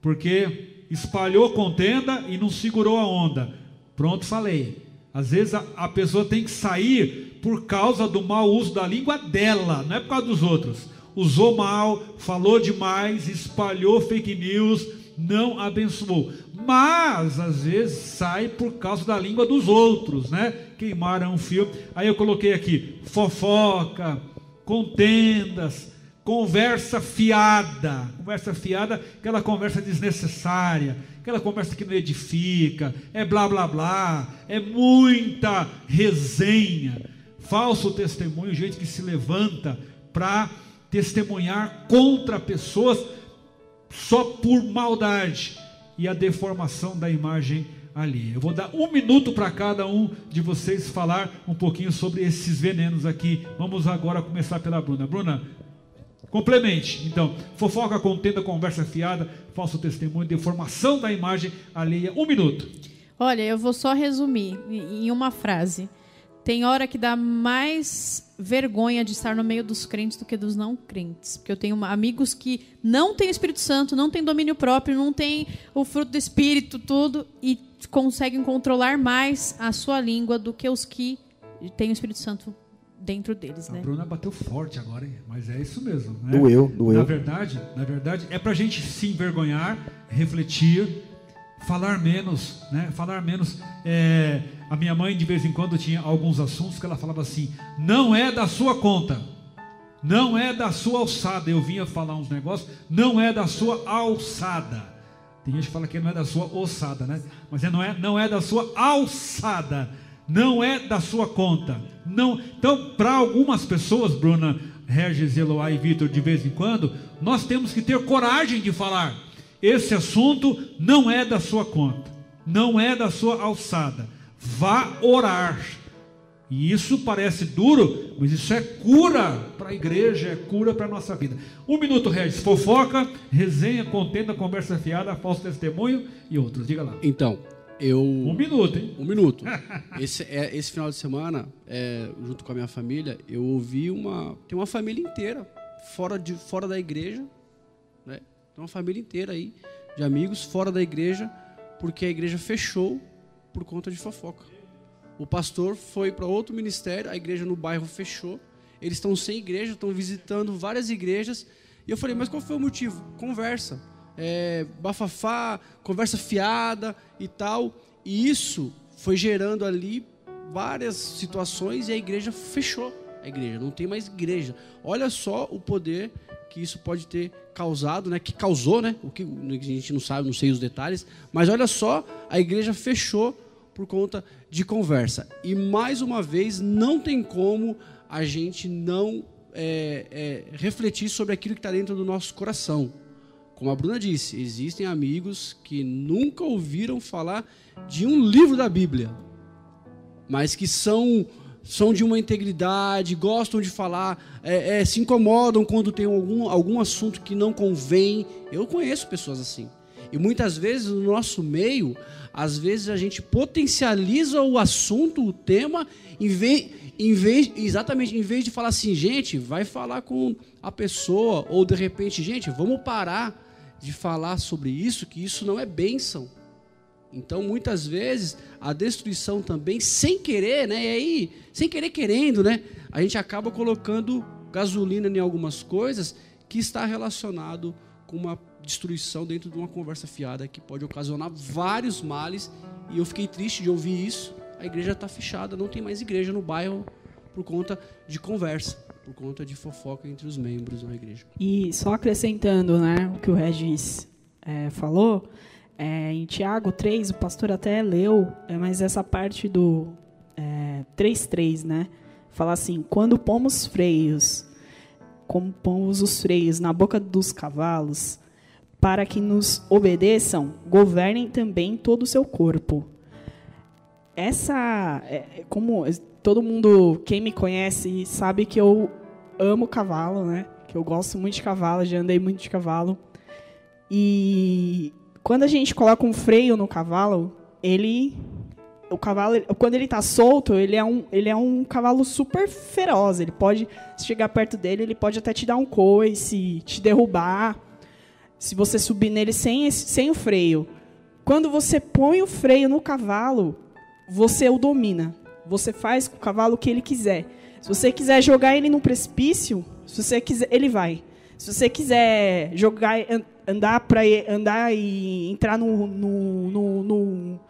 porque espalhou contenda e não segurou a onda. Pronto, falei. Às vezes a, a pessoa tem que sair por causa do mau uso da língua dela, não é por causa dos outros. Usou mal, falou demais, espalhou fake news, não abençoou. Mas às vezes sai por causa da língua dos outros, né? Queimaram um fio. Aí eu coloquei aqui fofoca, contendas, conversa fiada, conversa fiada, aquela conversa desnecessária, aquela conversa que não edifica, é blá blá blá, é muita resenha, falso testemunho, gente que se levanta para testemunhar contra pessoas só por maldade e a deformação da imagem ali. Eu vou dar um minuto para cada um de vocês falar um pouquinho sobre esses venenos aqui. Vamos agora começar pela Bruna. Bruna, complemente. Então, fofoca, contenda, conversa fiada, falso testemunho, deformação da imagem alheia. Um minuto. Olha, eu vou só resumir em uma frase. Tem hora que dá mais vergonha de estar no meio dos crentes do que dos não crentes. Porque eu tenho amigos que não têm Espírito Santo, não têm domínio próprio, não têm o fruto do Espírito, tudo, e conseguem controlar mais a sua língua do que os que têm o Espírito Santo dentro deles, a né? A Bruna bateu forte agora, hein? mas é isso mesmo. Né? Doeu, doeu. Na verdade, na verdade, é pra gente se envergonhar, refletir, falar menos, né? Falar menos. É... A minha mãe, de vez em quando, tinha alguns assuntos que ela falava assim: não é da sua conta, não é da sua alçada. Eu vinha falar uns negócios, não é da sua alçada. Tem gente que fala que não é da sua ossada, né? Mas é, não, é, não é da sua alçada, não é da sua conta. Não. Então, para algumas pessoas, Bruna, Regis, Eloá e Vitor, de vez em quando, nós temos que ter coragem de falar: esse assunto não é da sua conta, não é da sua alçada. Vá orar. E isso parece duro, mas isso é cura para a igreja, é cura para a nossa vida. Um minuto, Regis. Fofoca, resenha, contenda, conversa fiada, falso testemunho e outros. Diga lá. Então, eu. Um minuto, hein? Um minuto. Esse, é, esse final de semana, é, junto com a minha família, eu ouvi uma. Tem uma família inteira fora, de, fora da igreja. Né? Tem uma família inteira aí de amigos fora da igreja, porque a igreja fechou por conta de fofoca. O pastor foi para outro ministério, a igreja no bairro fechou. Eles estão sem igreja, estão visitando várias igrejas. E eu falei, mas qual foi o motivo? Conversa. É, bafafá, conversa fiada e tal. E isso foi gerando ali várias situações e a igreja fechou. A igreja não tem mais igreja. Olha só o poder que isso pode ter causado, né? Que causou, né? O que a gente não sabe, não sei os detalhes. Mas olha só, a igreja fechou por conta de conversa. E mais uma vez, não tem como a gente não é, é, refletir sobre aquilo que está dentro do nosso coração. Como a Bruna disse, existem amigos que nunca ouviram falar de um livro da Bíblia, mas que são são de uma integridade, gostam de falar, é, é, se incomodam quando tem algum, algum assunto que não convém. Eu conheço pessoas assim. E muitas vezes no nosso meio às vezes a gente potencializa o assunto, o tema, em vez, em vez, exatamente, em vez de falar assim, gente, vai falar com a pessoa, ou de repente, gente, vamos parar de falar sobre isso, que isso não é bênção. Então, muitas vezes, a destruição também, sem querer, né? E aí, sem querer querendo, né? A gente acaba colocando gasolina em algumas coisas que está relacionado com uma destruição dentro de uma conversa fiada que pode ocasionar vários males. E eu fiquei triste de ouvir isso. A igreja está fechada, não tem mais igreja no bairro por conta de conversa, por conta de fofoca entre os membros da igreja. E só acrescentando né, o que o Regis é, falou, é, em Tiago 3, o pastor até leu, é, mas essa parte do é, 3.3, né? Fala assim, quando pomos freios, como pomos os freios na boca dos cavalos, para que nos obedeçam, governem também todo o seu corpo. Essa, é, como todo mundo, quem me conhece, sabe que eu amo cavalo, né? Que eu gosto muito de cavalo, já andei muito de cavalo. E quando a gente coloca um freio no cavalo, ele o cavalo, quando ele está solto, ele é, um, ele é um cavalo super feroz. Ele pode chegar perto dele, ele pode até te dar um coice, te derrubar se você subir nele sem, sem o freio. Quando você põe o freio no cavalo, você o domina. Você faz com o cavalo o que ele quiser. Se você quiser jogar ele no precipício, se você quiser, ele vai. Se você quiser jogar, andar para andar e entrar no, no, no, no,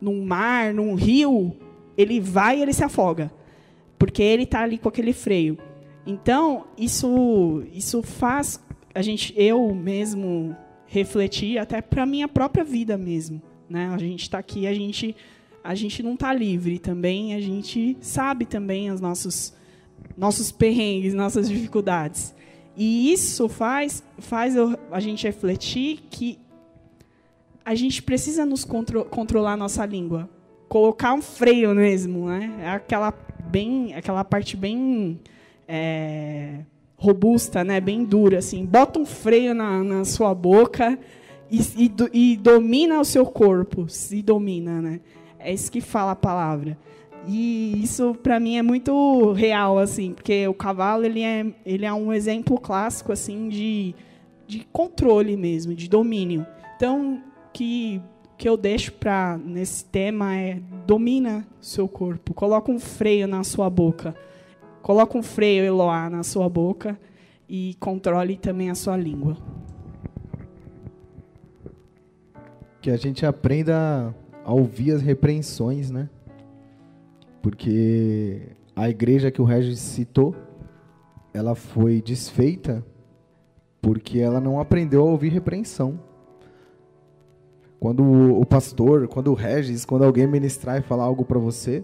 num mar, num rio, ele vai e ele se afoga. Porque ele está ali com aquele freio. Então, isso, isso faz a gente, eu mesmo refletir até para minha própria vida mesmo. Né? A gente está aqui, a gente, a gente não está livre também, a gente sabe também os nossos, nossos perrengues, nossas dificuldades. E isso faz, faz a gente refletir que a gente precisa nos contro controlar a nossa língua. Colocar um freio mesmo, né? É aquela, bem, aquela parte bem é, robusta, né? bem dura. Assim. Bota um freio na, na sua boca e, e, e domina o seu corpo. Se domina. Né? É isso que fala a palavra. E isso para mim é muito real, assim, porque o cavalo ele é, ele é um exemplo clássico assim de, de controle mesmo, de domínio. Então, que que eu deixo para nesse tema é domina seu corpo, coloca um freio na sua boca, coloca um freio Eloá na sua boca e controle também a sua língua. Que a gente aprenda a ouvir as repreensões, né? Porque a igreja que o Regis citou, ela foi desfeita porque ela não aprendeu a ouvir repreensão. Quando o pastor, quando o Regis, quando alguém ministrar e falar algo para você,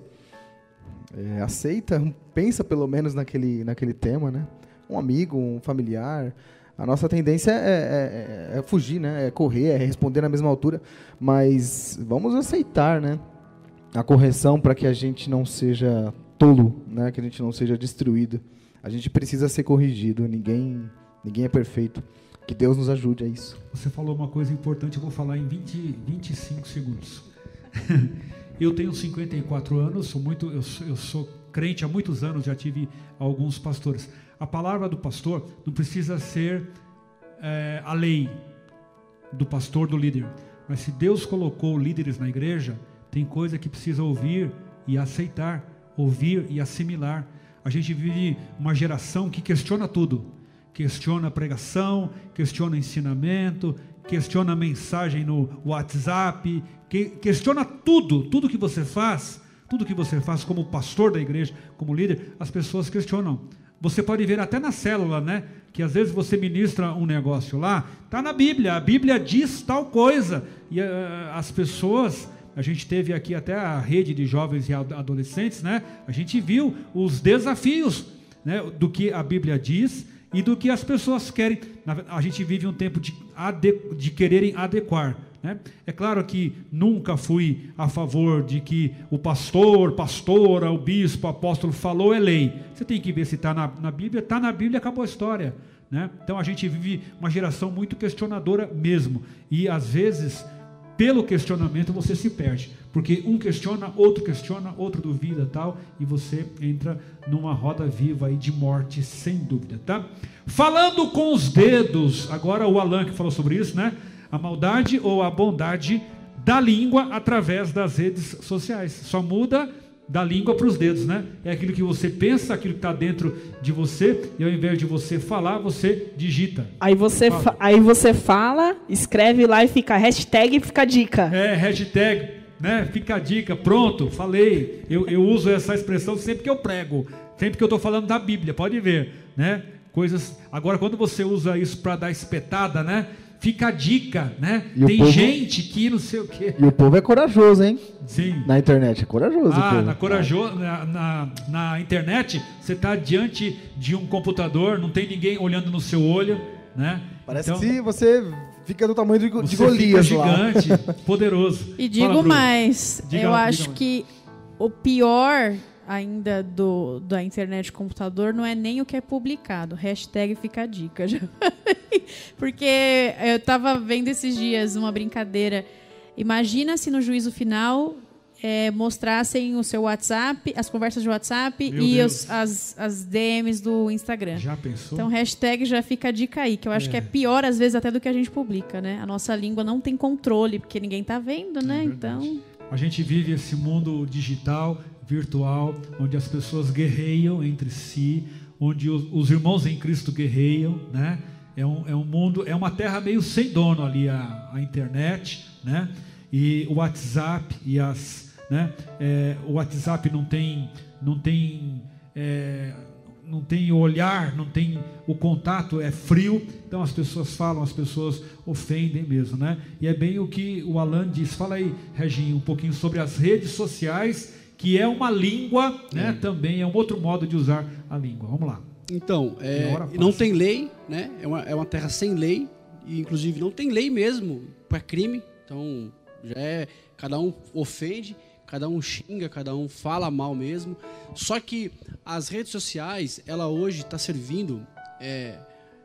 é, aceita, pensa pelo menos naquele, naquele tema, né? Um amigo, um familiar. A nossa tendência é, é, é, é fugir, né? É correr, é responder na mesma altura. Mas vamos aceitar, né? A correção para que a gente não seja tolo, né? que a gente não seja destruído. A gente precisa ser corrigido, ninguém, ninguém é perfeito. Que Deus nos ajude a isso. Você falou uma coisa importante, eu vou falar em 20, 25 segundos. eu tenho 54 anos, sou muito, eu, eu sou crente há muitos anos, já tive alguns pastores. A palavra do pastor não precisa ser é, a lei do pastor, do líder. Mas se Deus colocou líderes na igreja, tem coisa que precisa ouvir e aceitar, ouvir e assimilar. A gente vive uma geração que questiona tudo. Questiona a pregação, questiona ensinamento, questiona a mensagem no WhatsApp, que, questiona tudo, tudo que você faz, tudo que você faz como pastor da igreja, como líder, as pessoas questionam. Você pode ver até na célula, né? Que às vezes você ministra um negócio lá, está na Bíblia, a Bíblia diz tal coisa, e uh, as pessoas a gente teve aqui até a rede de jovens e adolescentes, né? A gente viu os desafios né, do que a Bíblia diz e do que as pessoas querem. A gente vive um tempo de, de quererem adequar. Né? É claro que nunca fui a favor de que o pastor, pastora, o bispo, o apóstolo falou é lei. Você tem que ver se está na, na Bíblia. Está na Bíblia, acabou a história. Né? Então a gente vive uma geração muito questionadora mesmo. E às vezes pelo questionamento você se perde, porque um questiona, outro questiona, outro duvida, tal, e você entra numa roda viva aí de morte, sem dúvida, tá? Falando com os dedos, agora o Alan que falou sobre isso, né? A maldade ou a bondade da língua através das redes sociais. Só muda da língua para os dedos, né? É aquilo que você pensa, aquilo que está dentro de você, e ao invés de você falar, você digita. Aí você, fala. aí você fala, escreve lá e fica hashtag fica dica. É, hashtag, né? Fica a dica, pronto, falei. Eu, eu uso essa expressão sempre que eu prego, sempre que eu estou falando da Bíblia, pode ver, né? Coisas. Agora, quando você usa isso para dar espetada, né? Fica a dica, né? E Tem povo... gente que não sei o quê. E o povo é corajoso, hein? Sim. Na internet é corajoso. Ah, na, corajoso, na, na, na internet, você está diante de um computador, não tem ninguém olhando no seu olho, né? Parece então, que você fica do tamanho de, de Golias gigante, poderoso. E digo Fala, mais, diga, eu acho mais. que o pior ainda do, da internet computador não é nem o que é publicado. Hashtag fica a dica. Já. Porque eu estava vendo esses dias uma brincadeira. Imagina se no juízo final é, mostrassem o seu WhatsApp, as conversas de WhatsApp Meu e os, as, as DMs do Instagram. Já pensou? Então, hashtag já fica a dica aí, que eu acho é. que é pior, às vezes, até do que a gente publica, né? A nossa língua não tem controle, porque ninguém está vendo, né? É então. A gente vive esse mundo digital virtual, onde as pessoas guerreiam entre si, onde os, os irmãos em Cristo guerreiam, né? É um, é um mundo, é uma terra meio sem dono ali a, a internet, né? E o WhatsApp e as, né? É, o WhatsApp não tem, não tem é, não tem olhar, não tem o contato, é frio, então as pessoas falam, as pessoas ofendem mesmo, né? E é bem o que o Alan diz. Fala aí, Reginho, um pouquinho sobre as redes sociais, que é uma língua, né? É. Também é um outro modo de usar a língua. Vamos lá. Então, é, não tem lei, né? É uma, é uma terra sem lei, e inclusive não tem lei mesmo para crime, então já é cada um ofende cada um xinga, cada um fala mal mesmo. Só que as redes sociais, ela hoje está servindo. É,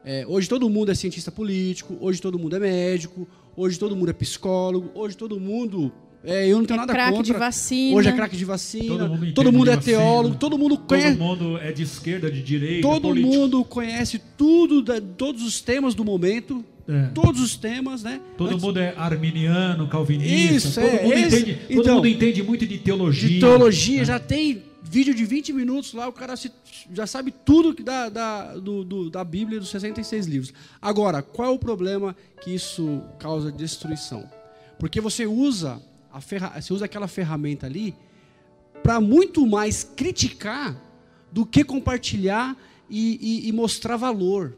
é, hoje todo mundo é cientista político, hoje todo mundo é médico, hoje todo mundo é psicólogo, hoje todo mundo. É, eu não tenho é nada craque contra. De vacina. Hoje é craque de vacina. Todo mundo, todo mundo é vacina. teólogo, todo mundo conhece. Todo mundo é de esquerda, de direita. Todo político. mundo conhece tudo, da, todos os temas do momento. É. Todos os temas, né? Todo Antes... mundo é arminiano, calvinista. Isso, todo, é, mundo, esse... entende, todo então, mundo entende muito de teologia. De teologia, né? já tem vídeo de 20 minutos lá, o cara se, já sabe tudo da, da, do, do, da Bíblia dos 66 livros. Agora, qual é o problema que isso causa destruição? Porque você usa, a ferra, você usa aquela ferramenta ali para muito mais criticar do que compartilhar e, e, e mostrar valor.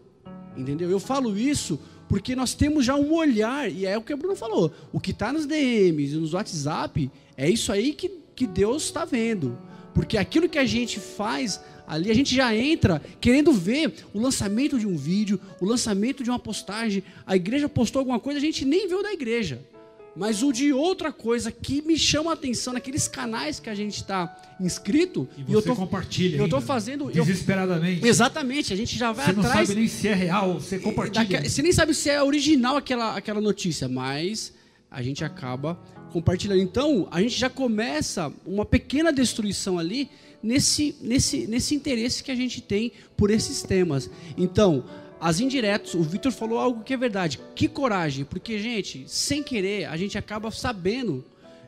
Entendeu? Eu falo isso porque nós temos já um olhar, e é o que o Bruno falou: o que está nos DMs, nos WhatsApp, é isso aí que, que Deus está vendo. Porque aquilo que a gente faz ali, a gente já entra querendo ver o lançamento de um vídeo, o lançamento de uma postagem. A igreja postou alguma coisa, a gente nem viu da igreja mas o de outra coisa que me chama a atenção naqueles canais que a gente está inscrito e, e eu tô compartilha eu tô fazendo desesperadamente. Eu, exatamente a gente já vai você atrás você não sabe nem se é real você compartilha. você nem sabe se é original aquela aquela notícia mas a gente acaba compartilhando. Então a gente já começa uma pequena destruição ali nesse nesse nesse interesse que a gente tem por esses temas. Então as indiretas, o Vitor falou algo que é verdade. Que coragem, porque, gente, sem querer, a gente acaba sabendo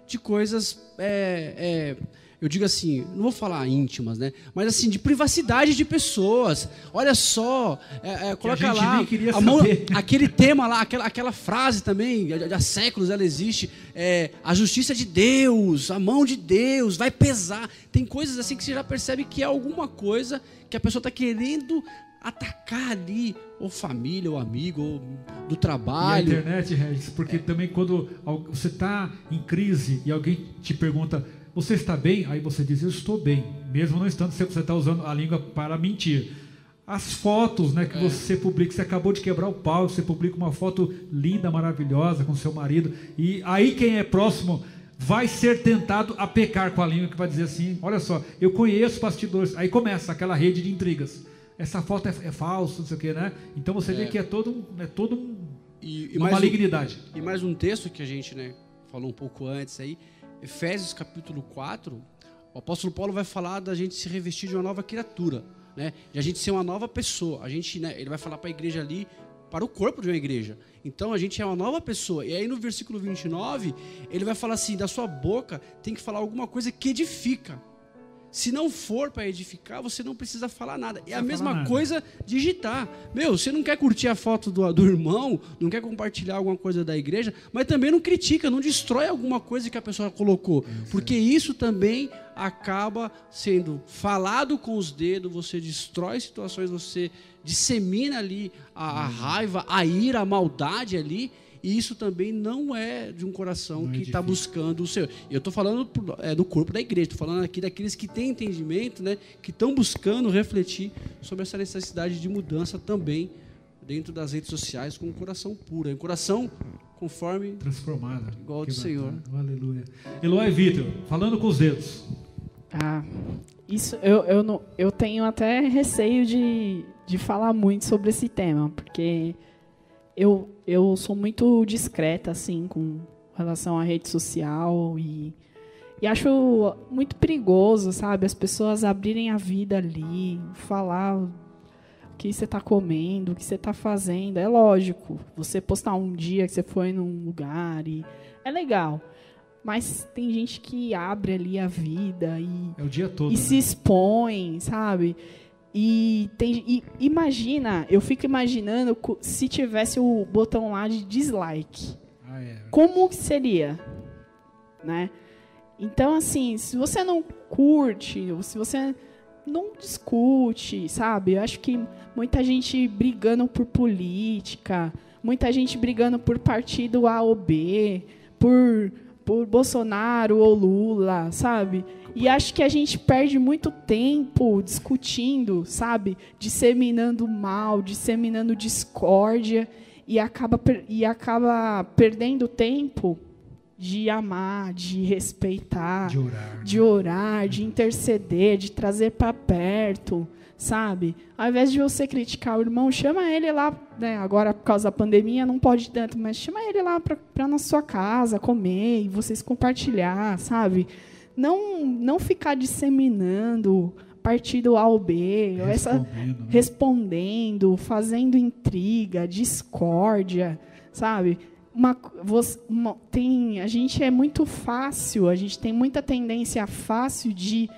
de coisas. É, é, eu digo assim, não vou falar íntimas, né? Mas assim, de privacidade de pessoas. Olha só, é, é, coloca lá a mão, aquele tema lá, aquela, aquela frase também, há séculos ela existe. É, a justiça de Deus, a mão de Deus vai pesar. Tem coisas assim que você já percebe que é alguma coisa que a pessoa está querendo atacar ali, ou família, ou amigo, ou do trabalho. E a internet, Regis, porque é. também quando você está em crise e alguém te pergunta, você está bem? Aí você diz, eu estou bem, mesmo não estando, você está usando a língua para mentir. As fotos né, que é. você publica, você acabou de quebrar o pau, você publica uma foto linda, maravilhosa com seu marido, e aí quem é próximo vai ser tentado a pecar com a língua, que vai dizer assim: olha só, eu conheço bastidores. Aí começa aquela rede de intrigas essa foto é, é falsa, não sei o que, né? Então você é. vê que é todo, é todo um, e, e uma malignidade. Um, e mais um texto que a gente né, falou um pouco antes aí, Efésios capítulo 4, o apóstolo Paulo vai falar da gente se revestir de uma nova criatura, né? De a gente ser uma nova pessoa. A gente, né, ele vai falar para a igreja ali, para o corpo de uma igreja. Então a gente é uma nova pessoa. E aí no versículo 29, ele vai falar assim: da sua boca tem que falar alguma coisa que edifica. Se não for para edificar, você não precisa falar nada. É a mesma coisa digitar. Meu, você não quer curtir a foto do, do irmão, não quer compartilhar alguma coisa da igreja, mas também não critica, não destrói alguma coisa que a pessoa colocou. Isso porque isso também acaba sendo falado com os dedos, você destrói situações, você dissemina ali a, a raiva, a ira, a maldade ali e isso também não é de um coração não é que está buscando o Senhor. Eu estou falando é, do corpo da igreja, estou falando aqui daqueles que têm entendimento, né, que estão buscando refletir sobre essa necessidade de mudança também dentro das redes sociais com um coração puro, um coração conforme transformado, igual ao do Senhor. Aleluia. Eloy Vitor, falando com os dedos. Ah, isso eu, eu, não, eu tenho até receio de, de falar muito sobre esse tema, porque eu, eu sou muito discreta, assim, com relação à rede social e, e acho muito perigoso, sabe? As pessoas abrirem a vida ali, falar o que você está comendo, o que você está fazendo. É lógico, você postar um dia que você foi num lugar e é legal. Mas tem gente que abre ali a vida e, é o dia todo, e né? se expõe, sabe? E, tem, e imagina, eu fico imaginando se tivesse o botão lá de dislike. Ah, é. Como seria? Né? Então, assim, se você não curte, ou se você não discute, sabe? Eu acho que muita gente brigando por política, muita gente brigando por partido A ou B, por, por Bolsonaro ou Lula, sabe? E acho que a gente perde muito tempo discutindo, sabe? Disseminando mal, disseminando discórdia e acaba, e acaba perdendo tempo de amar, de respeitar, de orar, de, orar, de interceder, de trazer para perto, sabe? Ao invés de você criticar o irmão, chama ele lá, né? Agora por causa da pandemia não pode tanto, mas chama ele lá para na sua casa comer e vocês compartilhar, sabe? Não não ficar disseminando partido A ou B, respondendo, essa, né? respondendo, fazendo intriga, discórdia, sabe? Uma, uma, tem, a gente é muito fácil, a gente tem muita tendência fácil de,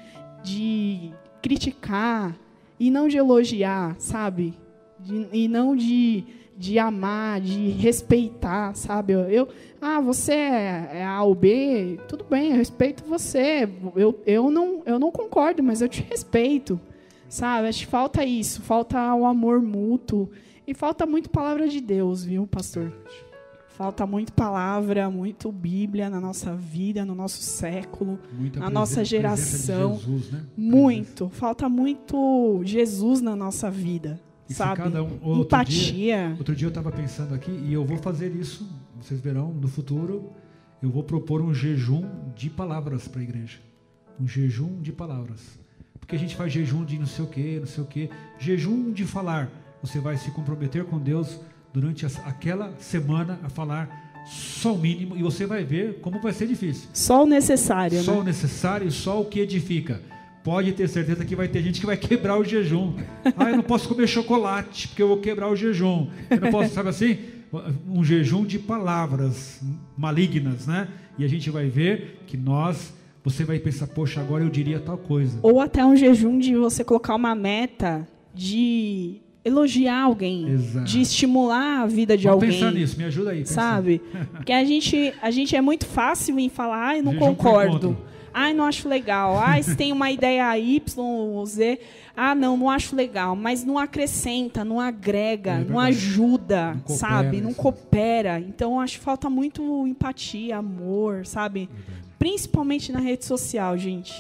de criticar, e não de elogiar, sabe? De, e não de, de amar, de respeitar, sabe? Eu, ah, você é, é A ou B, tudo bem, eu respeito você. Eu, eu, não, eu não concordo, mas eu te respeito, sabe? Acho que falta isso, falta o amor mútuo e falta muito palavra de Deus, viu, pastor? Falta muito palavra, muito Bíblia na nossa vida, no nosso século, Muita na nossa geração. Jesus, né? Muito. Falta muito Jesus na nossa vida. E sabe? Cada um, outro Empatia. Dia, outro dia eu estava pensando aqui, e eu vou fazer isso, vocês verão, no futuro, eu vou propor um jejum de palavras para a igreja. Um jejum de palavras. Porque a gente faz jejum de não sei o que, não sei o que. Jejum de falar. Você vai se comprometer com Deus durante aquela semana a falar só o mínimo e você vai ver como vai ser difícil. Só o necessário. Só né? o necessário, só o que edifica. Pode ter certeza que vai ter gente que vai quebrar o jejum. Ah, eu não posso comer chocolate porque eu vou quebrar o jejum. Eu não posso, sabe assim? Um jejum de palavras malignas, né? E a gente vai ver que nós você vai pensar, poxa, agora eu diria tal coisa. Ou até um jejum de você colocar uma meta de elogiar alguém, Exato. de estimular a vida de Vamos alguém. pensar nisso, me ajuda aí. Sabe? Porque a gente, a gente é muito fácil em falar, ai, não Jejum concordo. Ai, não acho legal. Ai, se tem uma ideia Y ou Z, ah, não, não acho legal. Mas não acrescenta, não agrega, é não ajuda, não coopera, sabe? Não coopera. Então, acho que falta muito empatia, amor, sabe? Principalmente na rede social, gente.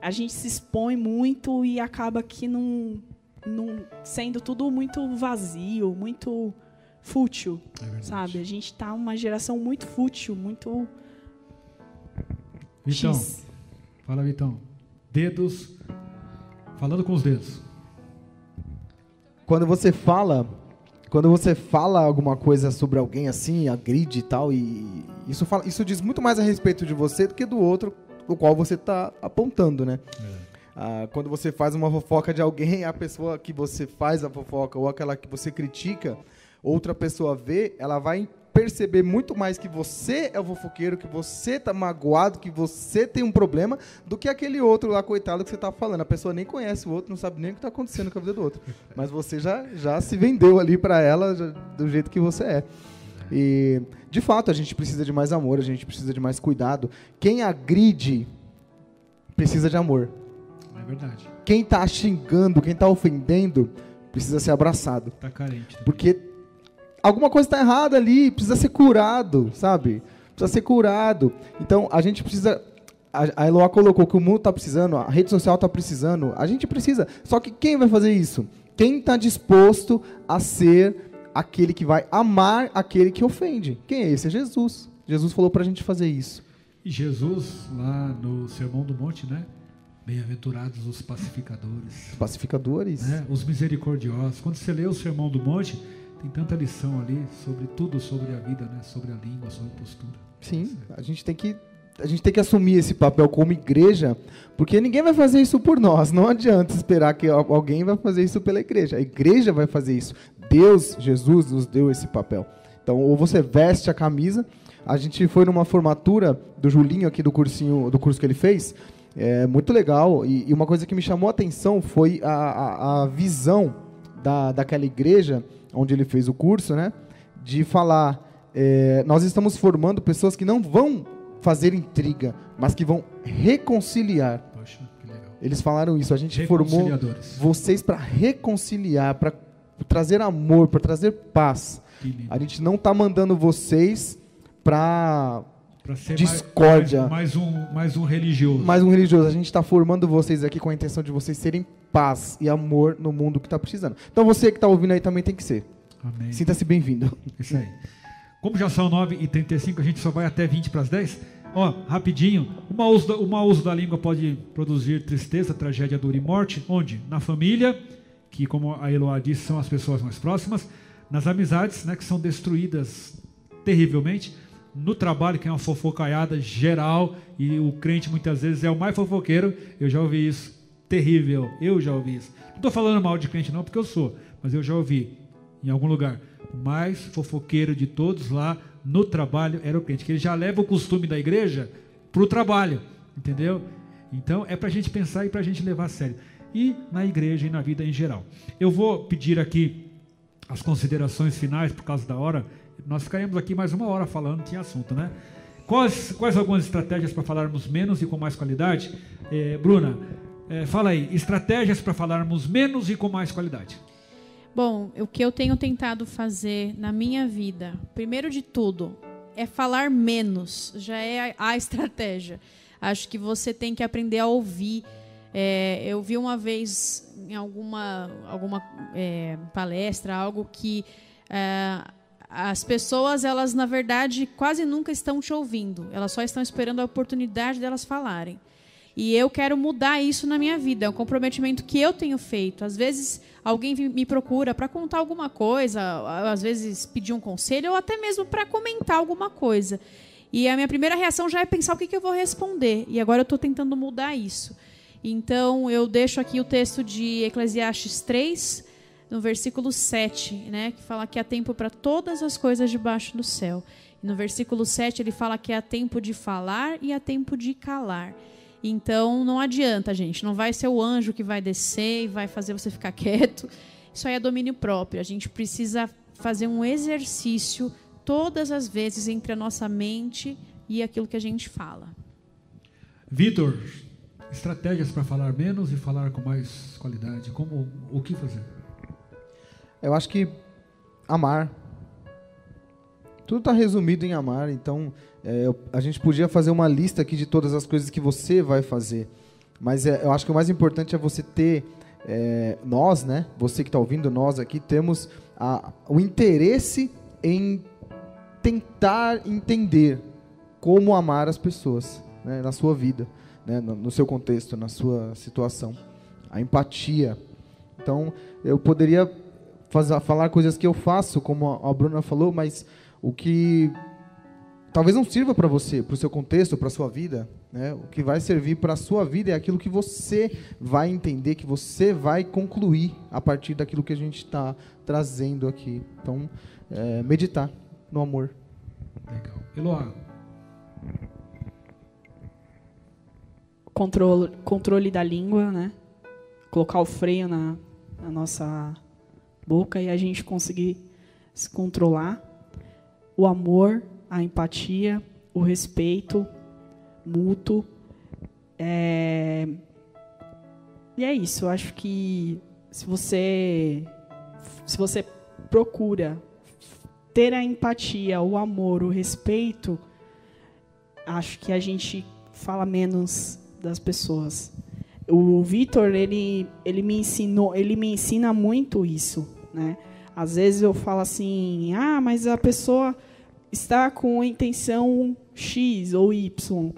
A gente se expõe muito e acaba que não num, sendo tudo muito vazio, muito fútil, é sabe? A gente está uma geração muito fútil, muito Vitão, X. fala Vitão. Dedos, falando com os dedos. Quando você fala, quando você fala alguma coisa sobre alguém assim, agride e tal, e isso fala, isso diz muito mais a respeito de você do que do outro, o qual você está apontando, né? É. Ah, quando você faz uma fofoca de alguém, a pessoa que você faz a fofoca ou aquela que você critica, outra pessoa vê, ela vai perceber muito mais que você é o fofoqueiro, que você tá magoado, que você tem um problema, do que aquele outro lá, coitado, que você tá falando. A pessoa nem conhece o outro, não sabe nem o que tá acontecendo com a vida do outro. Mas você já, já se vendeu ali para ela já, do jeito que você é. E, de fato, a gente precisa de mais amor, a gente precisa de mais cuidado. Quem agride precisa de amor. É verdade. Quem está xingando, quem está ofendendo, precisa ser abraçado. Está carente. Porque alguma coisa está errada ali, precisa ser curado, sabe? Precisa ser curado. Então, a gente precisa a Eloá colocou que o mundo está precisando, a rede social está precisando, a gente precisa. Só que quem vai fazer isso? Quem está disposto a ser aquele que vai amar aquele que ofende? Quem é esse? É Jesus. Jesus falou para a gente fazer isso. E Jesus, lá no Sermão do Monte, né? Bem-aventurados os pacificadores. Pacificadores. Né? Os misericordiosos. Quando você lê o Sermão do Monte, tem tanta lição ali sobre tudo sobre a vida, né? sobre a língua, sobre a postura. Sim, tá a gente tem que a gente tem que assumir esse papel como igreja, porque ninguém vai fazer isso por nós. Não adianta esperar que alguém vai fazer isso pela igreja. A igreja vai fazer isso. Deus, Jesus, nos deu esse papel. Então, ou você veste a camisa. A gente foi numa formatura do Julinho aqui do cursinho, do curso que ele fez, É muito legal. E, e uma coisa que me chamou a atenção foi a, a, a visão da, daquela igreja onde ele fez o curso, né? De falar, é, nós estamos formando pessoas que não vão fazer intriga, mas que vão reconciliar. Poxa, que legal. Eles falaram isso. A gente formou vocês para reconciliar, para trazer amor, para trazer paz. A gente não está mandando vocês para discórdia. Mais, mais um, mais um religioso. mais um religioso. A gente está formando vocês aqui com a intenção de vocês serem paz e amor no mundo que está precisando. Então você que está ouvindo aí também tem que ser. Amém. Sinta-se bem-vindo. Isso aí. Como já são 9h35, a gente só vai até 20 para as 10. Ó, rapidinho. O mau uso, da, o mau uso da língua pode produzir tristeza, tragédia, dor e morte. Onde? Na família, que como a Eloá disse, são as pessoas mais próximas. Nas amizades, né, que são destruídas terrivelmente. No trabalho, que é uma fofocaiada geral, e o crente muitas vezes é o mais fofoqueiro. Eu já ouvi isso. Terrível. Eu já ouvi isso. Não estou falando mal de crente não, porque eu sou. Mas eu já ouvi em algum lugar. O mais fofoqueiro de todos lá no trabalho era o crente, que ele já leva o costume da igreja para o trabalho, entendeu? Então é para a gente pensar e para a gente levar a sério. E na igreja e na vida em geral. Eu vou pedir aqui as considerações finais por causa da hora. Nós ficaríamos aqui mais uma hora falando, tinha assunto, né? Quais, quais algumas estratégias para falarmos menos e com mais qualidade? Eh, Bruna, eh, fala aí, estratégias para falarmos menos e com mais qualidade. Bom, o que eu tenho tentado fazer na minha vida, primeiro de tudo, é falar menos. Já é a, a estratégia. Acho que você tem que aprender a ouvir. É, eu vi uma vez em alguma, alguma é, palestra algo que é, as pessoas, elas na verdade quase nunca estão te ouvindo. Elas só estão esperando a oportunidade delas falarem. E eu quero mudar isso na minha vida. É um comprometimento que eu tenho feito. Às vezes alguém me procura para contar alguma coisa, às vezes pedir um conselho ou até mesmo para comentar alguma coisa. E a minha primeira reação já é pensar o que, que eu vou responder. E agora eu estou tentando mudar isso. Então eu deixo aqui o texto de Eclesiastes 3, no versículo 7, né, que fala que há tempo para todas as coisas debaixo do céu. E no versículo 7 ele fala que há tempo de falar e há tempo de calar. Então não adianta, gente. Não vai ser o anjo que vai descer e vai fazer você ficar quieto. Isso aí é domínio próprio. A gente precisa fazer um exercício todas as vezes entre a nossa mente e aquilo que a gente fala. Vitor, estratégias para falar menos e falar com mais qualidade. Como o que fazer? Eu acho que amar. Tudo está resumido em amar, então é, a gente podia fazer uma lista aqui de todas as coisas que você vai fazer. Mas é, eu acho que o mais importante é você ter, é, nós, né? Você que está ouvindo, nós aqui, temos a- o interesse em tentar entender como amar as pessoas né, na sua vida, né, no, no seu contexto, na sua situação. A empatia. Então, eu poderia fazer, falar coisas que eu faço, como a a Bruna falou, mas o que talvez não sirva para você, para o seu contexto, para a sua vida. Né? O que vai servir para a sua vida é aquilo que você vai entender, que você vai concluir a partir daquilo que a gente está trazendo aqui. Então, é, meditar no amor. Legal. Eloá, Controle, controle da língua, né? Colocar o freio na, na nossa boca e a gente conseguir se controlar. O amor, a empatia, o respeito mútuo. É... E é isso. Eu acho que se você se você procura ter a empatia, o amor, o respeito, acho que a gente fala menos das pessoas. O Vitor, ele, ele me ensinou, ele me ensina muito isso, né? Às vezes eu falo assim: "Ah, mas a pessoa está com a intenção X ou Y".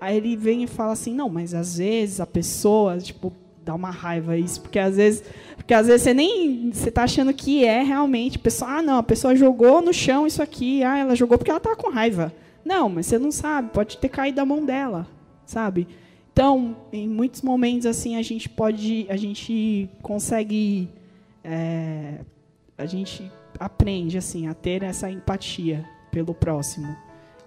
Aí ele vem e fala assim: "Não, mas às vezes a pessoa, tipo, dá uma raiva isso, porque às vezes, porque às vezes você nem você tá achando que é realmente, pessoa, ah, não, a pessoa jogou no chão isso aqui, ah, ela jogou porque ela tá com raiva. Não, mas você não sabe, pode ter caído da mão dela, sabe? Então, em muitos momentos assim a gente pode, a gente consegue, é, a gente aprende assim a ter essa empatia pelo próximo.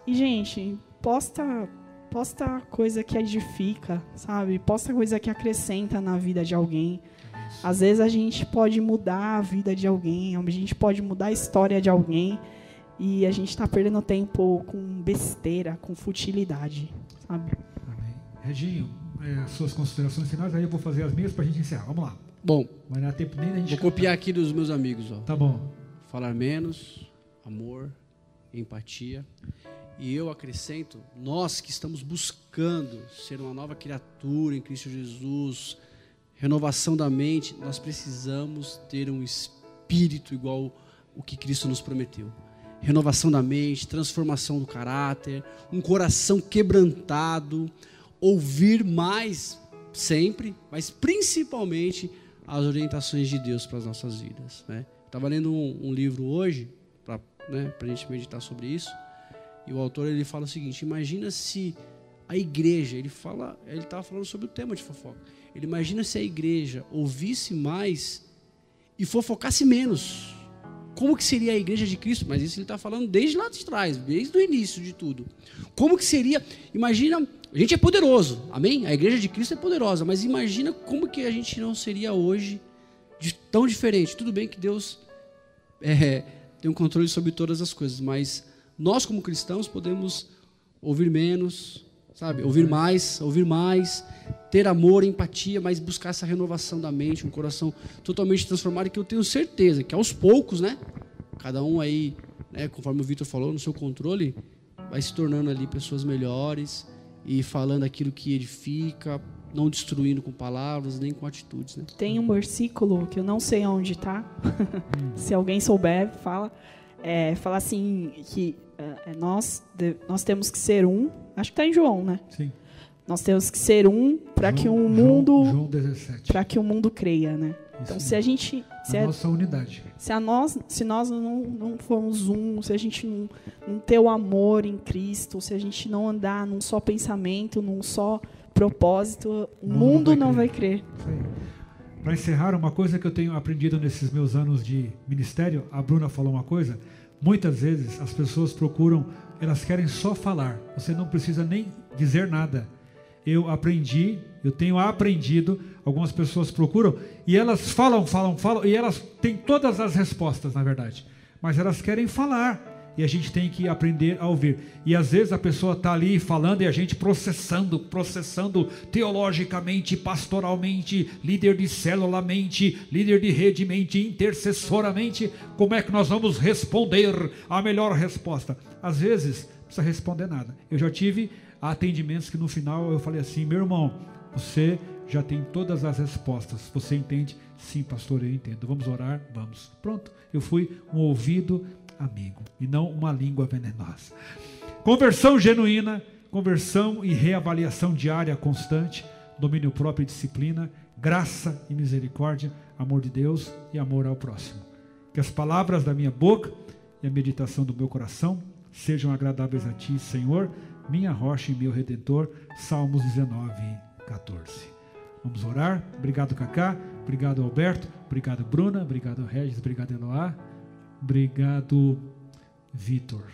E gente, posta posta coisa que edifica, sabe? Posta coisa que acrescenta na vida de alguém. Às vezes a gente pode mudar a vida de alguém, a gente pode mudar a história de alguém e a gente está perdendo tempo com besteira, com futilidade, sabe? Reginho, é, suas considerações finais, aí eu vou fazer as minhas para a gente encerrar. Vamos lá. Bom, Vai dar tempo nem da gente. vou copiar aqui dos meus amigos, ó. Tá bom. Falar menos, amor, empatia. E eu acrescento, nós que estamos buscando ser uma nova criatura em Cristo Jesus, renovação da mente, nós precisamos ter um espírito igual o que Cristo nos prometeu. Renovação da mente, transformação do caráter, um coração quebrantado, ouvir mais sempre, mas principalmente as orientações de Deus para as nossas vidas. Né? Estava lendo um, um livro hoje, para né, a gente meditar sobre isso, e o autor ele fala o seguinte: imagina se a igreja, ele fala, ele estava falando sobre o tema de fofoca. Ele imagina se a igreja ouvisse mais e fofocasse menos. Como que seria a igreja de Cristo? Mas isso ele está falando desde lá de trás, desde o início de tudo. Como que seria? Imagina, a gente é poderoso, amém? A igreja de Cristo é poderosa, mas imagina como que a gente não seria hoje de tão diferente. Tudo bem que Deus é, tem um controle sobre todas as coisas, mas nós como cristãos podemos ouvir menos, sabe? Ouvir mais, ouvir mais, ter amor, empatia, mas buscar essa renovação da mente, um coração totalmente transformado, que eu tenho certeza que aos poucos, né? Cada um aí, né, conforme o Vitor falou, no seu controle, vai se tornando ali pessoas melhores e falando aquilo que edifica, não destruindo com palavras nem com atitudes, né? Tem um versículo que eu não sei onde está. Se alguém souber, fala. É, fala assim que é, nós, de- nós temos que ser um. Acho que está em João, né? Sim. Nós temos que ser um para que o João- mundo João, João 17. para que o mundo creia, né? Então, Isso se a gente se, a a- nossa unidade. se a nós se nós não, não formos um, se a gente não, não ter o amor em Cristo, se a gente não andar num só pensamento, num só propósito, o mundo mundo vai não crer. vai crer. Isso aí. Para encerrar, uma coisa que eu tenho aprendido nesses meus anos de ministério, a Bruna falou uma coisa. Muitas vezes as pessoas procuram, elas querem só falar. Você não precisa nem dizer nada. Eu aprendi, eu tenho aprendido. Algumas pessoas procuram e elas falam, falam, falam e elas têm todas as respostas, na verdade. Mas elas querem falar e a gente tem que aprender a ouvir. E às vezes a pessoa está ali falando e a gente processando, processando teologicamente, pastoralmente, líder de célula mente, líder de rede mente, intercessoramente, como é que nós vamos responder a melhor resposta? Às vezes não precisa responder nada. Eu já tive atendimentos que no final eu falei assim, meu irmão, você já tem todas as respostas. Você entende? Sim, pastor, eu entendo. Vamos orar? Vamos. Pronto. Eu fui um ouvido amigo e não uma língua venenosa. Conversão genuína, conversão e reavaliação diária constante, domínio próprio e disciplina, graça e misericórdia, amor de Deus e amor ao próximo. Que as palavras da minha boca e a meditação do meu coração sejam agradáveis a ti, Senhor, minha rocha e meu redentor. Salmos 19, 14. Vamos orar. Obrigado, Cacá. Obrigado, Alberto. Obrigado, Bruna. Obrigado, Regis. Obrigado, Eloá. Obrigado, Vitor.